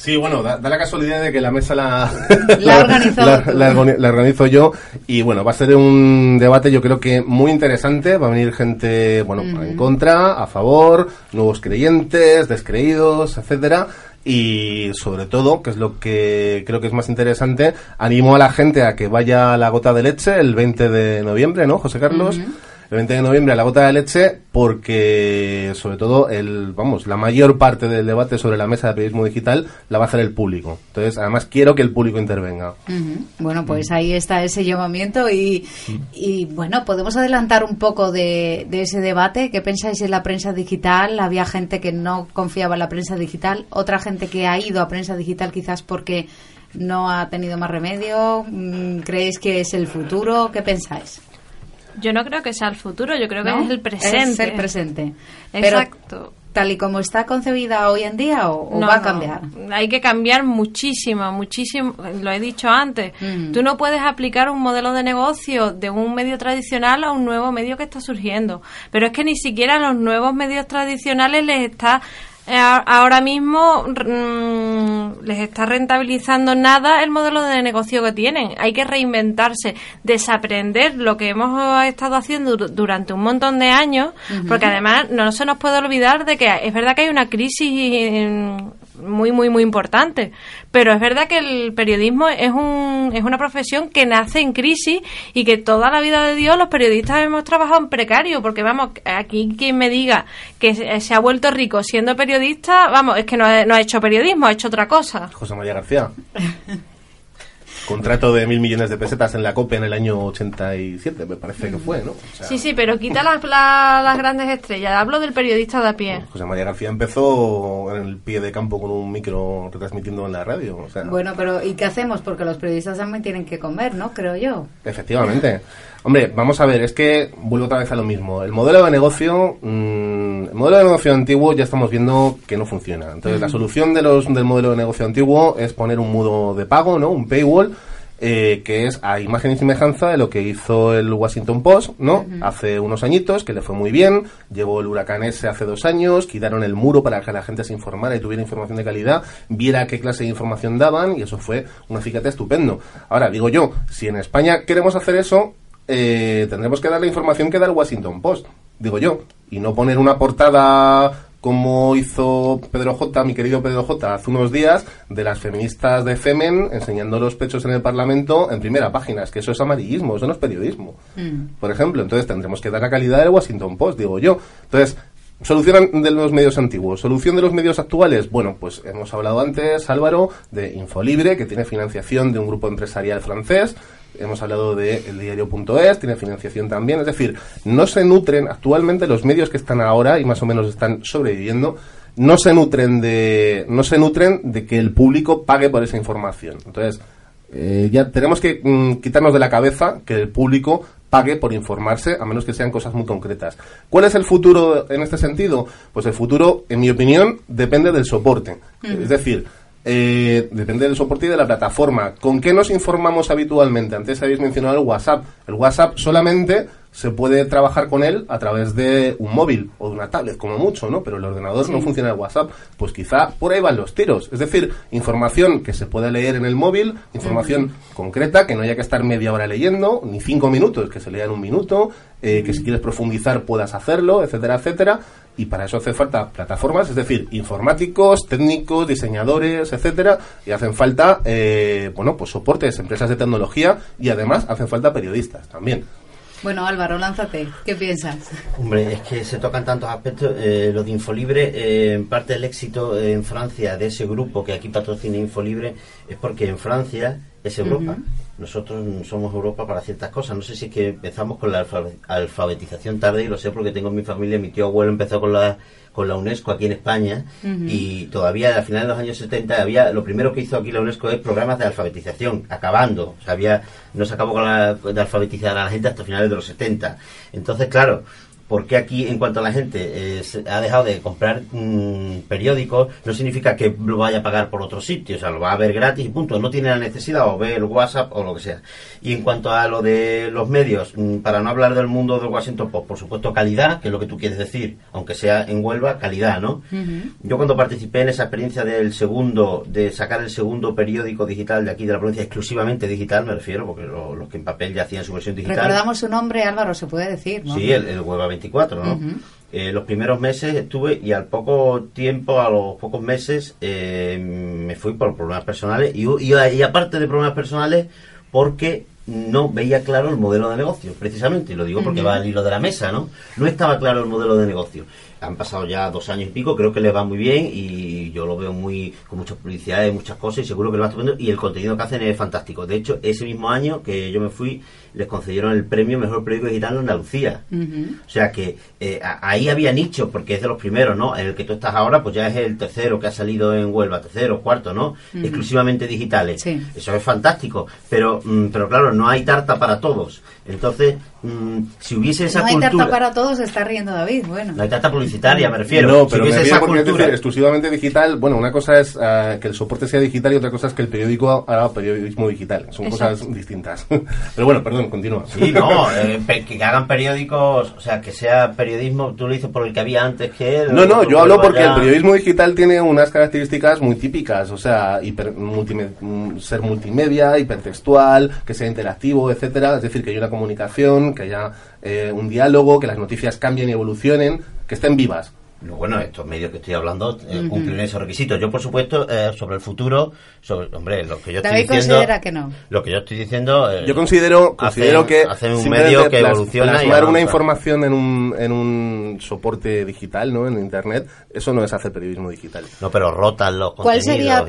S3: Sí, bueno, da, la casualidad de que la mesa la,
S2: la,
S3: organizo yo y bueno, va a ser un debate yo creo que muy interesante, va a venir gente, bueno, en contra, a favor, nuevos creyentes, descreídos, etcétera y sobre todo, que es lo que creo que es más interesante, animo a la gente a que vaya a la gota de leche el 20 de noviembre, ¿no, José Carlos? El 20 de noviembre a la gota de leche porque sobre todo el vamos la mayor parte del debate sobre la mesa de periodismo digital la va a hacer el público. Entonces además quiero que el público intervenga.
S2: Bueno pues ahí está ese llamamiento y, y bueno podemos adelantar un poco de, de, ese debate. Qué pensáis en la prensa digital había gente que no confiaba en la prensa digital. Otra gente que ha ido a prensa digital quizás porque no ha tenido más remedio. Mm, creéis que es el futuro qué pensáis
S6: yo no creo que sea el futuro, yo creo que es el presente.
S2: Es el presente.
S6: Exacto.
S2: tal y como está concebida hoy en día o, va a cambiar?
S6: hay que cambiar muchísimo, muchísimo, lo he dicho antes. Mm. Tú no puedes aplicar un modelo de negocio de un medio tradicional a un nuevo medio que está surgiendo. Pero es que ni siquiera los nuevos medios tradicionales les está ahora mismo mm, les está rentabilizando nada el modelo de negocio que tienen. Hay que reinventarse, desaprender lo que hemos estado haciendo durante un montón de años, porque además no se nos puede olvidar de que es verdad que hay una crisis muy, muy, muy importante. Pero es verdad que el periodismo es, un, es una profesión que nace en crisis y que toda la vida de Dios los periodistas hemos trabajado en precario, porque vamos, aquí quien me diga que se ha vuelto rico siendo periodista, vamos, es que no ha, no ha hecho periodismo, ha hecho otra cosa.
S3: José María García. contrato de mil millones de pesetas en la COPE en el año 87, me parece que fue, ¿no?
S6: sí, sí, pero quita las, las grandes estrellas. Hablo del periodista de a pie.
S3: José María García empezó en el pie de campo con un micro retransmitiendo en la radio.
S2: Bueno, pero ¿y qué hacemos? Porque los periodistas también tienen que comer, ¿no? Creo yo.
S3: Efectivamente. Hombre, vamos a ver, es que vuelvo otra vez a lo mismo. El modelo de negocio, mm, el modelo de negocio antiguo ya estamos viendo que no funciona. Entonces, la solución de los, del modelo de negocio antiguo es poner un mudo de pago, ¿no? Un paywall, eh, que es a imagen y semejanza de lo que hizo el Washington Post, ¿no? Hace unos añitos, que le fue muy bien, llevó el huracán ese hace dos años, quitaron el muro para que la gente se informara y tuviera información de calidad, viera qué clase de información daban, y eso fue un acicate estupendo. Ahora, digo yo, si en España queremos hacer eso, eh, tendremos que dar la información que da el Washington Post, digo yo, y no poner una portada como hizo Pedro J, mi querido Pedro J, hace unos días, de las feministas de Femen enseñando los pechos en el Parlamento en primera página. Es que eso es amarillismo, eso no es periodismo. Mm. Por ejemplo, entonces tendremos que dar la calidad del Washington Post, digo yo. Entonces, Solución de los medios antiguos. Solución de los medios actuales. Bueno, pues hemos hablado antes, Álvaro, de Infolibre, que tiene financiación de un grupo empresarial francés hemos hablado de eldiario.es, tiene financiación también, es decir, no se nutren actualmente los medios que están ahora y más o menos están sobreviviendo, no se nutren de no se nutren de que el público pague por esa información. Entonces, eh, ya tenemos que mm, quitarnos de la cabeza que el público pague por informarse, a menos que sean cosas muy concretas. ¿Cuál es el futuro en este sentido? Pues el futuro, en mi opinión, depende del soporte. Es decir, eh, depende del soporte y de la plataforma. ¿Con qué nos informamos habitualmente? Antes habéis mencionado el WhatsApp. El WhatsApp solamente se puede trabajar con él a través de un móvil o de una tablet, como mucho, ¿no? Pero el ordenador no funciona el WhatsApp. Pues quizá por ahí van los tiros. Es decir, información que se puede leer en el móvil, información concreta, que no haya que estar media hora leyendo, ni cinco minutos, que se lea en un minuto, eh, que si quieres profundizar puedas hacerlo, etcétera, etcétera y para eso hace falta plataformas, es decir, informáticos, técnicos, diseñadores, etcétera, y hacen falta, eh, bueno, pues soportes, empresas de tecnología y además hacen falta periodistas también.
S2: Bueno, Álvaro, lánzate. ¿Qué piensas?
S4: Hombre, es que se tocan tantos aspectos. Eh, lo de Infolibre, eh, en parte el éxito en Francia de ese grupo que aquí patrocina Infolibre es porque en Francia es Europa. Nosotros somos Europa para ciertas cosas. No sé si es que empezamos con la alfabetización tarde y lo sé porque tengo en mi familia, mi tío abuelo empezó con la con la UNESCO aquí en España y todavía a finales de los años 70 había lo primero que hizo aquí la UNESCO es programas de alfabetización acabando. O sea había no se acabó con la, de alfabetizar a la gente hasta finales de los 70 entonces claro porque aquí, en cuanto a la gente eh, ha dejado de comprar mm, periódicos, no significa que lo vaya a pagar por otro sitio, o sea, lo va a ver gratis y punto, no tiene la necesidad o ver el WhatsApp o lo que sea. Y en cuanto a lo de los medios, mm, para no hablar del mundo del Washington Post, por supuesto calidad, que es lo que tú quieres decir, aunque sea en Huelva, calidad, ¿no? Yo cuando participé en esa experiencia del segundo, de sacar el segundo periódico digital de aquí de la provincia, exclusivamente digital, me refiero, porque los que en papel ya hacían su versión digital.
S2: Recordamos su nombre, Álvaro, se puede decir, ¿no?
S4: Sí, el, el Huelva ¿no? Eh, los primeros meses estuve y al poco tiempo, a los pocos meses, eh, me fui por problemas personales y, y, aparte de problemas personales, porque no veía claro el modelo de negocio, precisamente, y lo digo porque va al hilo de la mesa, ¿no? No estaba claro el modelo de negocio. Han pasado ya dos años y pico, creo que le va muy bien y yo lo veo muy con muchas publicidades, muchas cosas y seguro que le va estupendo y el contenido que hacen es fantástico. De hecho, ese mismo año que yo me fui, les concedieron el premio Mejor Periódico Digital en Andalucía. O sea que eh, ahí había nicho, porque es de los primeros, ¿no? En el que tú estás ahora, pues ya es el tercero que ha salido en Huelva, tercero, cuarto, ¿no? Exclusivamente digitales. Eso es fantástico. Pero, mm, pero claro, no hay tarta para todos. Entonces, mm, si hubiese esa cultura...
S2: No hay tarta para todos, se está riendo David, bueno.
S4: No hay tarta publicitaria, me refiero.
S3: No, pero si me esa cultura... exclusivamente digital, bueno, una cosa es uh, que el soporte sea digital y otra cosa es que el periódico haga periodismo digital. Son cosas distintas. pero bueno, perdón, continúa.
S4: Sí, no, eh, que hagan periódicos, o sea, que sea periodismo, tú lo dices por el que había antes que él.
S3: No, no, yo hablo porque el periodismo digital tiene unas características muy típicas, o sea, hiper, mm, ser multimedia, hipertextual, que sea interactivo, etcétera. Es decir, que hay una comunicación, que haya eh, un diálogo, que las noticias cambien y evolucionen, que estén vivas.
S4: Bueno, estos medios que estoy hablando eh, cumplen esos requisitos. Yo, por supuesto, eh, sobre el futuro, sobre, hombre, lo que yo estoy diciendo...
S2: considera que no?
S4: Lo que yo estoy diciendo...
S3: yo considero, considero que...
S4: Hacen un medio que evoluciona
S3: y una información en un, en un soporte digital, ¿no? En Internet, eso no es hacer periodismo digital.
S4: No, pero rotan los
S2: ¿Cuál sería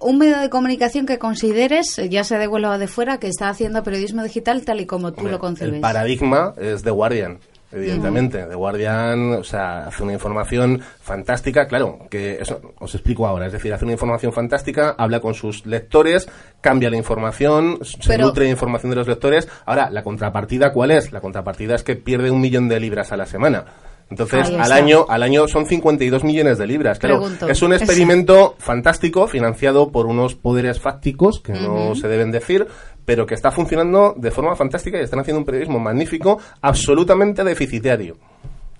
S2: un medio de comunicación que consideres, ya sea de Huelva o de fuera, que está haciendo periodismo digital tal y como tú lo concebes?
S3: El paradigma es The Guardian evidentemente. The Guardian, o sea, hace una información fantástica, claro, que eso os explico ahora, es decir, hace una información fantástica, habla con sus lectores, cambia la información, se nutre de información de los lectores. Ahora, ¿la contrapartida cuál es? La contrapartida es que pierde un millón de libras a la semana. Entonces, al año, al año son 52 millones de libras. Claro, es un experimento fantástico financiado por unos poderes fácticos que no se deben decir, pero que está funcionando de forma fantástica y están haciendo un periodismo magnífico, absolutamente deficitario.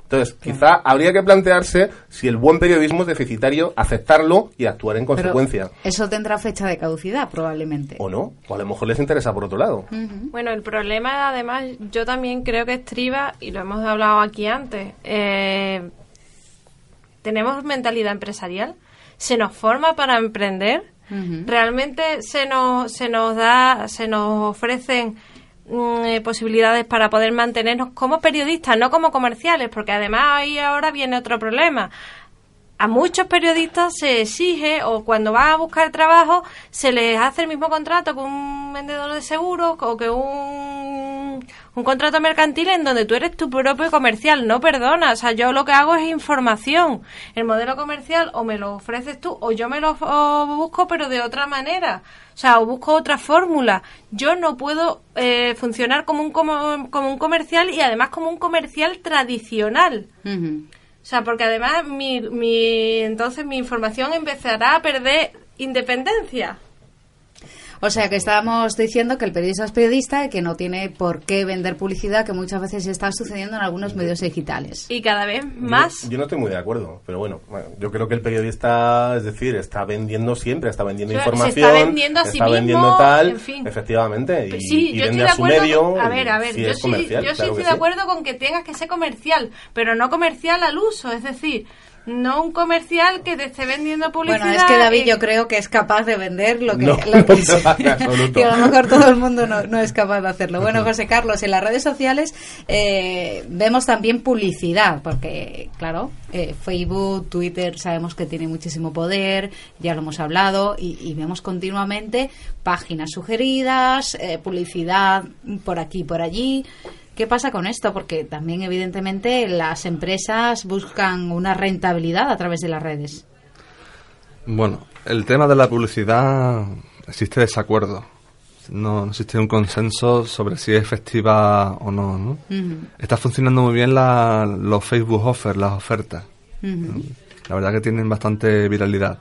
S3: Entonces, quizá habría que plantearse si el buen periodismo es deficitario, aceptarlo y actuar en consecuencia.
S2: eso tendrá fecha de caducidad, probablemente.
S3: O no, o a lo mejor les interesa por otro lado.
S6: Bueno, el problema, además, yo también creo que estriba, y lo hemos hablado aquí antes, eh, tenemos mentalidad empresarial, se nos forma para emprender Realmente se nos, se nos da, se nos ofrecen mm, eh, posibilidades para poder mantenernos como periodistas, no como comerciales, porque además ahí ahora viene otro problema a muchos periodistas se exige o cuando van a buscar trabajo se les hace el mismo contrato que un vendedor de seguros o que un, un contrato mercantil en donde tú eres tu propio comercial. No perdona, o sea, yo lo que hago es información. El modelo comercial o me lo ofreces tú o yo me lo busco pero de otra manera. O sea, o busco otra fórmula. Yo no puedo eh, funcionar como un, como, como, un comercial y además como un comercial tradicional. O sea, porque además mi, mi, entonces mi información empezará a perder independencia.
S2: O sea que estábamos diciendo que el periodista es periodista y que no tiene por qué vender publicidad, que muchas veces está sucediendo en algunos medios digitales.
S6: Y cada vez más.
S3: Yo, no estoy muy de acuerdo, pero bueno, yo creo que el periodista, es decir, está vendiendo siempre, está vendiendo información,
S6: está vendiendo a sí
S3: está vendiendo tal, efectivamente, y,
S6: sí, yo
S3: vende
S6: estoy
S3: a su medio.
S6: a ver, a ver, yo, sí, yo sí estoy de acuerdo con que tengas que ser comercial, pero no comercial al uso, es decir, no un comercial que te esté vendiendo publicidad.
S2: Bueno, es que David yo creo que es capaz de vender lo que, lo que, a lo mejor todo el mundo no, es capaz de hacerlo. Bueno, José Carlos, en las redes sociales eh, vemos también publicidad, porque claro, eh, Facebook, Twitter, sabemos que tiene muchísimo poder, ya lo hemos hablado, y, vemos continuamente páginas sugeridas, eh, publicidad por aquí, por allí. ¿Qué pasa con esto? Porque también, evidentemente, las empresas buscan una rentabilidad a través de las redes.
S5: Bueno, el tema de la publicidad existe desacuerdo. No, existe un consenso sobre si es efectiva o no. ¿no? Está funcionando muy bien la, los Facebook offers, las ofertas. La verdad que tienen bastante viralidad.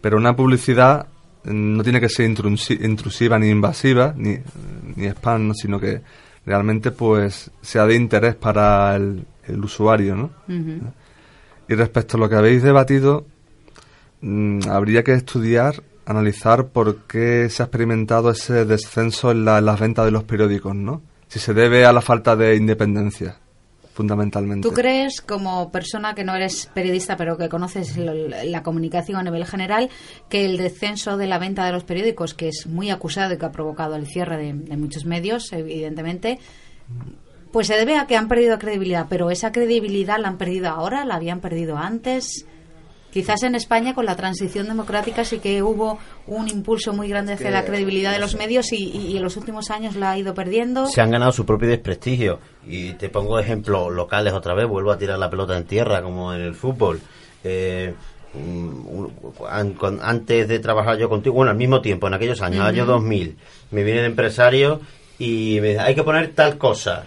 S5: Pero una publicidad no tiene que ser intrusiva ni invasiva, ni, ni spam, sino que realmente pues sea de interés para el, usuario, ¿no? Y respecto a lo que habéis debatido, mm, habría que estudiar, analizar por qué se ha experimentado ese descenso en, las ventas de los periódicos, ¿no? Si se debe a la falta de independencia. Fundamentalmente.
S2: ¿Tú crees, como persona que no eres periodista, pero que conoces la comunicación a nivel general, que el descenso de la venta de los periódicos, que es muy acusado y que ha provocado el cierre de, de muchos medios, evidentemente, pues se debe a que han perdido credibilidad, pero esa credibilidad la han perdido ahora, la habían perdido antes? Quizás en España con la transición democrática sí que hubo un impulso muy grande hacia la credibilidad de los medios y, en los últimos años la ha ido perdiendo.
S4: Se han ganado su propio desprestigio. Y te pongo ejemplos locales otra vez, vuelvo a tirar la pelota en tierra como en el fútbol. Eh, mm, antes de trabajar yo contigo, bueno, al mismo tiempo, en aquellos años, año 2000, me viene el empresario y me dice, hay que poner tal cosa,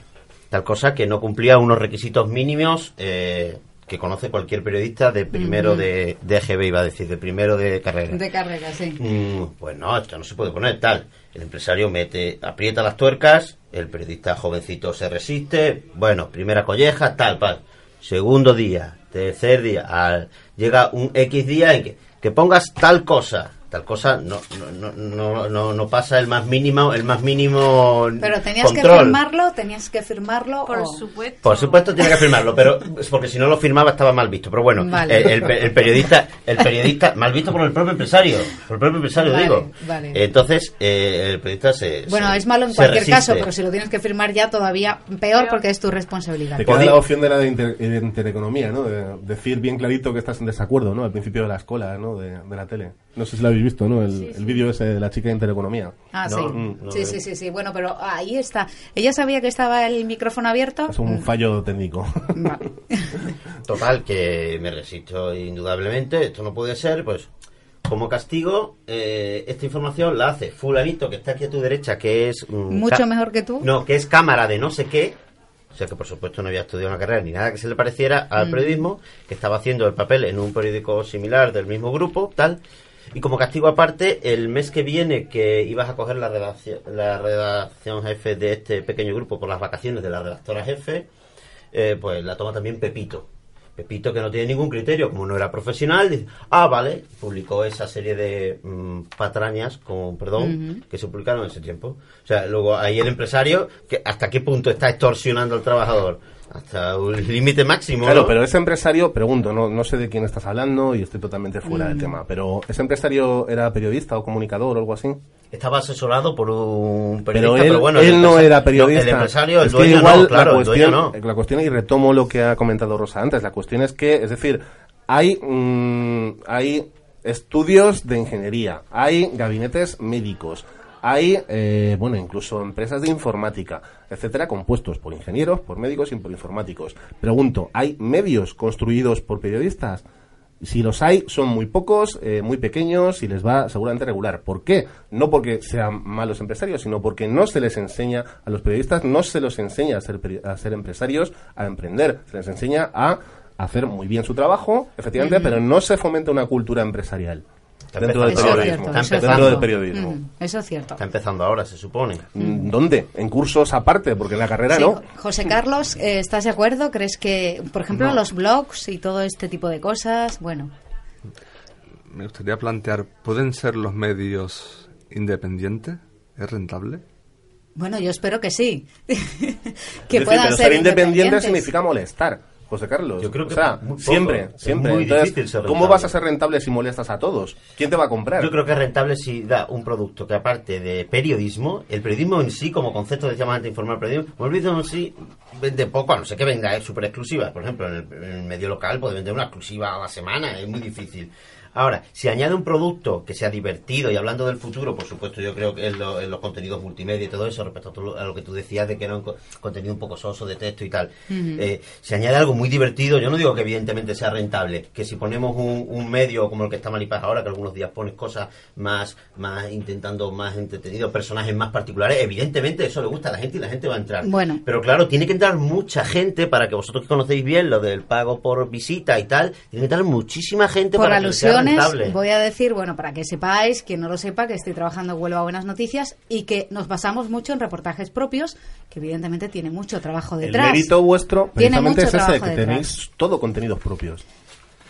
S4: tal cosa que no cumplía unos requisitos mínimos. Eh, que conoce cualquier periodista de primero de, de EGB, iba a decir, de primero de carrera.
S2: De carrera, sí.
S4: Mm, pues no, esto no se puede poner tal. El empresario mete, aprieta las tuercas, el periodista jovencito se resiste, bueno, primera colleja, tal, tal. Segundo día, tercer día, llega un X día en que, que pongas tal cosa tal cosa no no, no, no, no pasa el más mínimo el más mínimo
S2: pero tenías que firmarlo tenías que firmarlo
S6: por supuesto.
S4: Por supuesto tenía que firmarlo pero porque si no lo firmaba estaba mal visto pero bueno el, periodista el periodista mal visto por el propio empresario por el propio empresario digo. entonces eh, el periodista se
S2: bueno es malo en cualquier caso pero si lo tienes que firmar ya todavía peor porque es tu responsabilidad.
S3: Te queda la opción de la intereconomía no de decir bien clarito que estás en desacuerdo no al principio de la escuela no de, de la tele no sé si lo habéis visto, ¿no? El, vídeo ese de la chica de Intereconomía.
S2: Ah, sí. Mm, sí, sí, sí, sí. Bueno, pero ahí está. ¿Ella sabía que estaba el micrófono abierto?
S3: Es un mm. fallo técnico.
S4: Total, que me resisto indudablemente. Esto no puede ser, pues como castigo, eh, esta información la hace fulanito que está aquí a tu derecha, que es...
S2: Mm, Mucho mejor que tú.
S4: No, que es cámara de no sé qué, o sea que por supuesto no había estudiado una carrera ni nada que se le pareciera al periodismo, que estaba haciendo el papel en un periódico similar del mismo grupo, tal, y como castigo aparte, el mes que viene que ibas a coger la redacción, la redacción jefe de este pequeño grupo por las vacaciones de la redactora jefe, eh, pues la toma también Pepito. Pepito que no tiene ningún criterio, como no era profesional, dice, ah, vale, publicó esa serie de mm, patrañas, con perdón, que se publicaron en ese tiempo. O sea, luego ahí el empresario, que hasta qué punto está extorsionando al trabajador hasta un límite máximo.
S3: Claro, pero ese empresario, pregunto, no, no sé de quién estás hablando y estoy totalmente fuera del mm. tema, pero ¿ese empresario era periodista o comunicador o algo así?
S4: Estaba asesorado por un periodista, pero, bueno,
S3: él no era periodista.
S4: el empresario, el dueño no, claro,
S3: la cuestión,
S4: no.
S3: La cuestión, y retomo lo que ha comentado Rosa antes, la cuestión es que, es decir, hay, mm, hay estudios de ingeniería, hay gabinetes médicos, hay, eh, bueno, incluso empresas de informática, etcétera, compuestos por ingenieros, por médicos y por informáticos. Pregunto, ¿hay medios construidos por periodistas? Si los hay, son muy pocos, eh, muy pequeños y les va seguramente regular. ¿Por qué? No porque sean malos empresarios, sino porque no se les enseña a los periodistas, no se los enseña a ser, a ser empresarios, a emprender. Se les enseña a hacer muy bien su trabajo, efectivamente, pero no se fomenta una cultura empresarial dentro del periodismo. dentro del periodismo.
S2: eso es cierto.
S4: Está empezando ahora, se supone.
S3: Mm, ¿Dónde? En cursos aparte, porque en la carrera no.
S2: José Carlos, eh, ¿estás de acuerdo? ¿Crees que, por ejemplo, los blogs y todo este tipo de cosas, bueno...
S5: Me gustaría plantear, ¿pueden ser los medios independientes? ¿Es rentable?
S2: Bueno, yo espero que sí.
S3: que puedan ser, ser independiente significa molestar. José Carlos. Yo creo que o sea, siempre, siempre. Entonces, ¿cómo vas a ser rentable si molestas a todos? ¿Quién te va a comprar?
S4: Yo creo que es rentable si da un producto que aparte de periodismo, el periodismo en sí como concepto de antes informar periodismo, el periodismo en sí vende poco, a no ser que venga es súper exclusiva. Por ejemplo, en el, en el, medio local puede vender una exclusiva a la semana, es muy difícil. Ahora, si añade un producto que sea divertido y hablando del futuro, por supuesto, yo creo que en, los contenidos multimedia y todo eso, respecto a, lo que tú decías de que era un contenido un poco soso de texto y tal, eh, si añade algo muy divertido, yo no digo que evidentemente sea rentable, que si ponemos un, medio como el que está Malipaz ahora, que algunos días pones cosas más, más intentando más entretenido, personajes más particulares, evidentemente eso le gusta a la gente y la gente va a entrar.
S2: Bueno.
S4: Pero claro, tiene que entrar mucha gente para que vosotros que conocéis bien lo del pago por visita y tal, tiene que entrar muchísima gente
S2: por
S4: para
S2: alusión voy a decir, bueno, para que sepáis, quien no lo sepa, que estoy trabajando en Huelva Buenas Noticias y que nos basamos mucho en reportajes propios, que evidentemente tiene mucho trabajo detrás.
S3: El mérito vuestro precisamente es ese, que tenéis todo contenidos propios.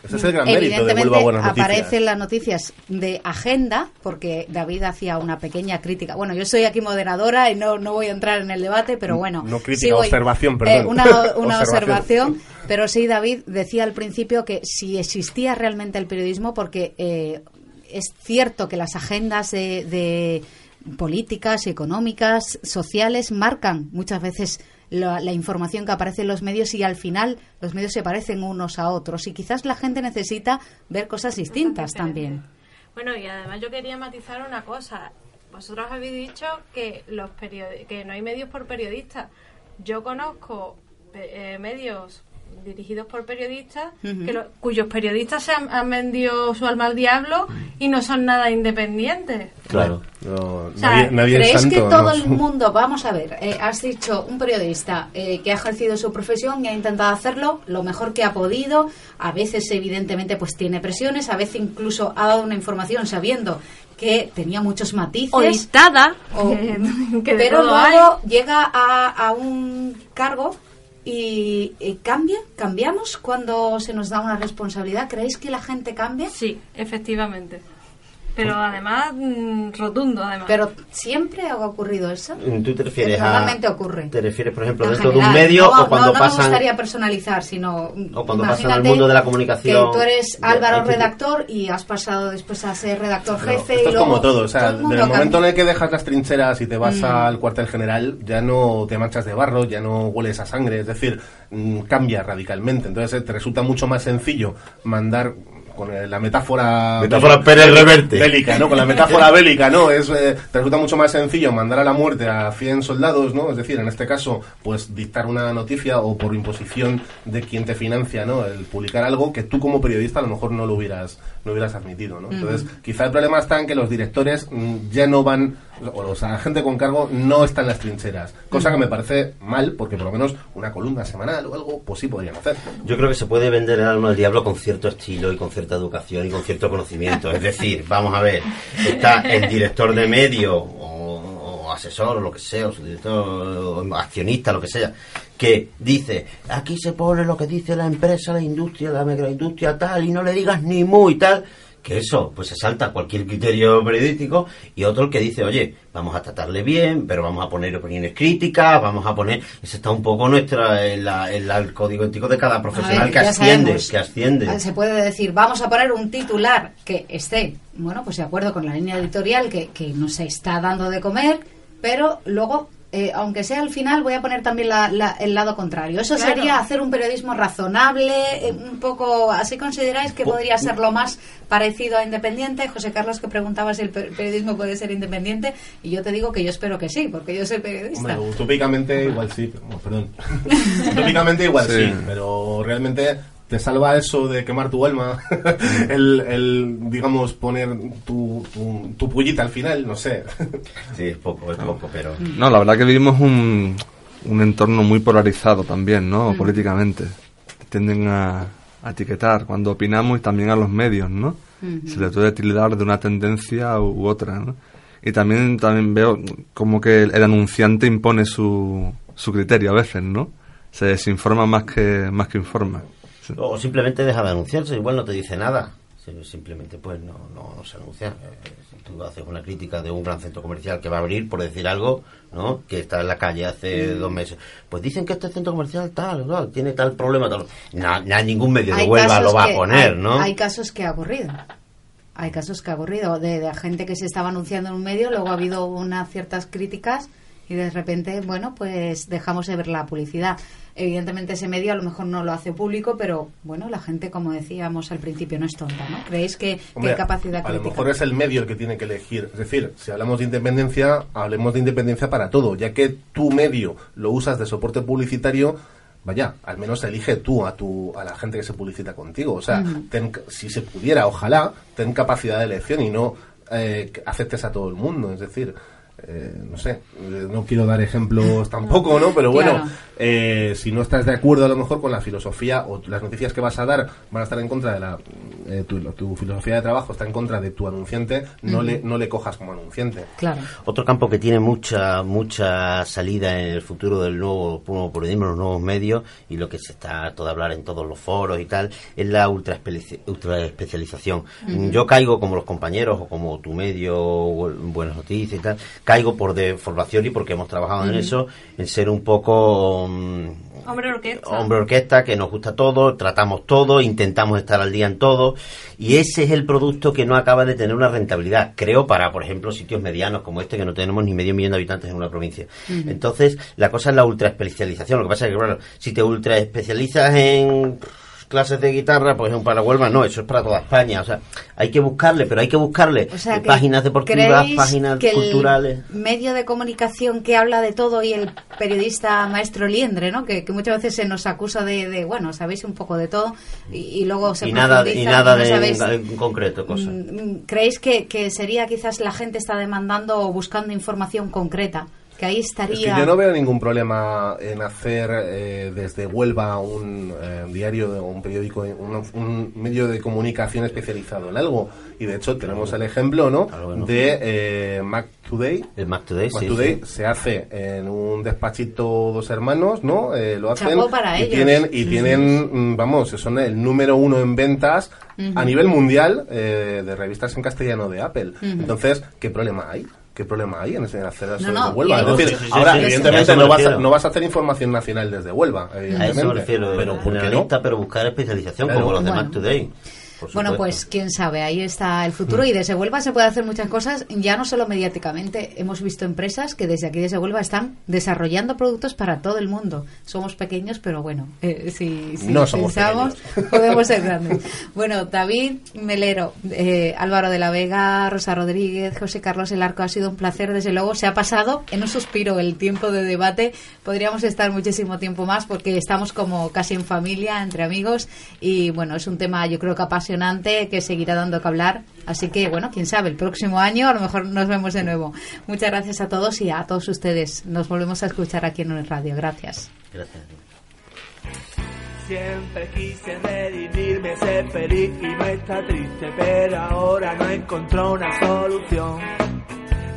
S3: Ese es el gran mérito de Vuelva Buenas Noticias.
S2: aparecen las noticias de agenda, porque David hacía una pequeña crítica. Bueno, yo soy aquí moderadora y no, no voy a entrar en el debate, pero bueno.
S3: No crítica, observación, perdón.
S2: Eh, una, una observación. Pero sí, David decía al principio que si existía realmente el periodismo, porque eh, es cierto que las agendas de, de políticas, económicas, sociales marcan muchas veces la, información que aparece en los medios y al final los medios se parecen unos a otros y quizás la gente necesita ver cosas distintas también.
S6: Bueno, y además yo quería matizar una cosa. Vosotros habéis dicho que los que no hay medios por periodistas. Yo conozco eh, medios dirigidos por periodistas, que cuyos periodistas se han, vendido su alma al diablo y no son nada independientes.
S4: Claro.
S2: nadie, ¿Crees que todo el mundo, vamos a ver, eh, has dicho un periodista eh, que ha ejercido su profesión y ha intentado hacerlo lo mejor que ha podido, a veces evidentemente pues tiene presiones, a veces incluso ha dado una información sabiendo que tenía muchos matices.
S6: O dictada.
S2: pero luego llega a, a un cargo ¿Y cambia? ¿Cambiamos cuando se nos da una responsabilidad? ¿Creéis que la gente cambia?
S6: Sí, efectivamente. Pero además, mm, rotundo, además.
S2: Pero siempre ha ocurrido eso.
S4: ¿Tú te refieres
S2: Normalmente ocurre.
S4: ¿Te refieres, por ejemplo, dentro de un medio o cuando
S2: no,
S4: no pasan.
S2: No me gustaría personalizar, sino.
S4: O cuando pasan al mundo de la comunicación.
S2: Que tú eres Álvaro, redactor, y has pasado después a ser redactor jefe.
S3: Esto
S2: y
S3: es como todo. O sea, desde el momento en el que dejas las trincheras y te vas mm. al cuartel general, ya no te manchas de barro, ya no hueles a sangre. Es decir, mm, cambia radicalmente. Entonces, eh, te resulta mucho más sencillo mandar con la metáfora,
S4: metáfora Reverte.
S3: bélica, ¿no? Con la metáfora bélica, ¿no? Es, eh, te resulta mucho más sencillo mandar a la muerte a 100 soldados, ¿no? Es decir, en este caso, pues dictar una noticia o por imposición de quien te financia, ¿no? El publicar algo que tú como periodista a lo mejor no lo hubieras, no hubieras admitido, ¿no? Entonces, quizá el problema está en que los directores mm, ya no van o sea, gente con cargo no está en las trincheras. Cosa que me parece mal, porque por lo menos una columna semanal o algo, pues sí podrían hacer.
S4: Yo creo que se puede vender el alma al diablo con cierto estilo y con cierta educación y con cierto conocimiento. Es decir, vamos a ver, está el director de medio o, asesor o lo que sea, o su director o accionista, lo que sea, que dice, aquí se pone lo que dice la empresa, la industria, la megaindustria tal, y no le digas ni muy tal que eso pues se salta cualquier criterio periodístico y otro el que dice oye vamos a tratarle bien pero vamos a poner opiniones críticas vamos a poner ese está un poco nuestra en, la, el código ético de cada profesional que asciende que asciende.
S2: Ah, se puede decir vamos a poner un titular que esté bueno pues de acuerdo con la línea editorial que, que nos está dando de comer pero luego eh, aunque sea al final, voy a poner también el lado contrario. Eso sería hacer un periodismo razonable, eh, un poco, ¿así consideráis que podría ser lo más parecido a independiente? José Carlos, que preguntaba si el periodismo puede ser independiente, y yo te digo que yo espero que sí, porque yo soy periodista.
S3: Hombre, utópicamente igual sí, perdón. utópicamente igual sí, pero realmente te salva eso de quemar tu alma, el, digamos, poner tu, tu, pullita al final, no sé.
S4: sí, es poco, es poco, pero...
S5: No, la verdad que vivimos un, un entorno muy polarizado también, ¿no? Mm. Políticamente. Tienden a, etiquetar cuando opinamos y también a los medios, ¿no? Se le puede tildar de una tendencia u, otra, ¿no? Y también, también veo como que el, anunciante impone su, su criterio a veces, ¿no? Se desinforma más que, más que informa.
S4: O simplemente deja de anunciarse, igual no te dice nada. Simplemente pues no, no, se anuncia. Eh, si tú haces una crítica de un gran centro comercial que va a abrir, por decir algo, ¿no? que está en la calle hace mm. dos meses, pues dicen que este centro comercial tal, tiene tal problema, tal. No, ningún medio de Huelva lo va a poner, ¿no?
S2: Hay casos que ha ocurrido. Hay casos que ha ocurrido de, de gente que se estaba anunciando en un medio, luego ha habido unas ciertas críticas y de repente, bueno, pues dejamos de ver la publicidad. Evidentemente ese medio a lo mejor no lo hace público, pero bueno, la gente, como decíamos al principio, no es tonta, ¿no? ¿Creéis que, hay capacidad
S3: crítica? A lo mejor es el medio el que tiene que elegir. Es decir, si hablamos de independencia, hablemos de independencia para todo, ya que tu medio lo usas de soporte publicitario, vaya, al menos elige tú a tu a la gente que se publicita contigo. O sea, si se pudiera, ojalá, ten capacidad de elección y no eh, aceptes a todo el mundo. Es decir, eh, no sé, eh, no quiero dar ejemplos tampoco, ¿no? Pero bueno,
S2: Claro.
S3: eh, si no estás de acuerdo a lo mejor con la filosofía o las noticias que vas a dar van a estar en contra de la eh, tu, tu filosofía de trabajo está en contra de tu anunciante, no le no le cojas como anunciante.
S2: Claro.
S4: Otro campo que tiene mucha mucha salida en el futuro del nuevo, nuevo periodismo, los nuevos medios y lo que se está todo a hablar en todos los foros y tal, es la ultra, especialización. Yo caigo como los compañeros o como tu medio, o Buenas Noticias y tal, caigo por deformación y porque hemos trabajado en eso, en ser un poco... mm,
S6: Hombre orquesta.
S4: hombre orquesta, que nos gusta todo, tratamos todo, intentamos estar al día en todo, y ese es el producto que no acaba de tener una rentabilidad, creo, para, por ejemplo, sitios medianos como este, que no tenemos ni medio millón de habitantes en una provincia. Entonces, la cosa es la ultra especialización. Lo que pasa es que, claro, si te ultra especializas en clases de guitarra, pues para Huelva no, eso es para toda España. O sea, hay que buscarle, pero hay que buscarle
S2: O sea, que
S4: páginas deportivas,
S2: ¿creéis
S4: páginas
S2: que el
S4: culturales.
S2: medio de comunicación que habla de todo y el periodista maestro liendre, ¿no? Que, que muchas veces se nos acusa de, de, bueno, sabéis un poco de todo y, y luego se
S4: Y nada, y nada
S2: no
S4: de, en concreto, cosas.
S2: Mm, ¿Creéis que, que sería quizás la gente está demandando o buscando información concreta? Que ahí
S3: Es
S2: estaría...
S3: que yo no veo ningún problema en hacer eh, desde Huelva un eh, diario, un periódico, un, un medio de comunicación especializado en algo. Y de hecho tenemos el ejemplo, ¿no? De eh, Mac Today.
S4: El Mac Today,
S3: Mac
S4: sí,
S3: Today
S4: sí.
S3: se hace en un despachito dos hermanos, ¿no? Eh, lo hacen
S2: para
S3: y
S2: ellos.
S3: tienen y tienen, mm, vamos, son el número uno en ventas a nivel mundial eh, de revistas en castellano de Apple. Entonces, ¿qué problema hay? ¿Qué problema hay en hacer eso
S2: No, no,
S3: desde Huelva? Es decir,
S4: sí, sí,
S3: ahora,
S4: sí, sí, a
S3: evidentemente, no vas, a, no vas a hacer información nacional desde Huelva,
S4: A
S3: evidentemente.
S4: eso me refiero,
S3: pero ¿por qué no?
S4: pero buscar especialización,
S3: Claro.
S4: como los de
S2: Bueno.
S4: Mac Today.
S2: Bueno, pues quién sabe, ahí está el futuro
S3: Mm.
S2: y desde Huelva se puede hacer muchas cosas, ya no solo mediáticamente. Hemos visto empresas que desde aquí, desde Huelva, están desarrollando productos para todo el mundo. Somos pequeños, pero bueno, eh, si, si
S3: No
S2: pensamos, podemos ser grandes. Bueno, David Melero, eh, Álvaro de la Vega, Rosa Rodríguez, José Carlos El Arco, ha sido un placer, desde luego. Se ha pasado en un suspiro el tiempo de debate. Podríamos estar muchísimo tiempo más porque estamos como casi en familia, entre amigos. Y bueno, es un tema yo creo que apasionante que seguirá dando que hablar. Así que bueno, quién sabe, el próximo año a lo mejor nos vemos de nuevo. Muchas gracias a todos y a todos ustedes. Nos volvemos a escuchar aquí en el radio. Gracias.
S4: Gracias.
S7: Siempre quise redimirme, ser feliz y no está triste, pero ahora no encontró una solución.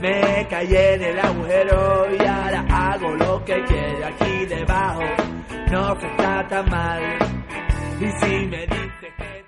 S7: Me caí en el agujero y ahora hago lo que quiero aquí debajo. No se está tan mal. Y si me dices que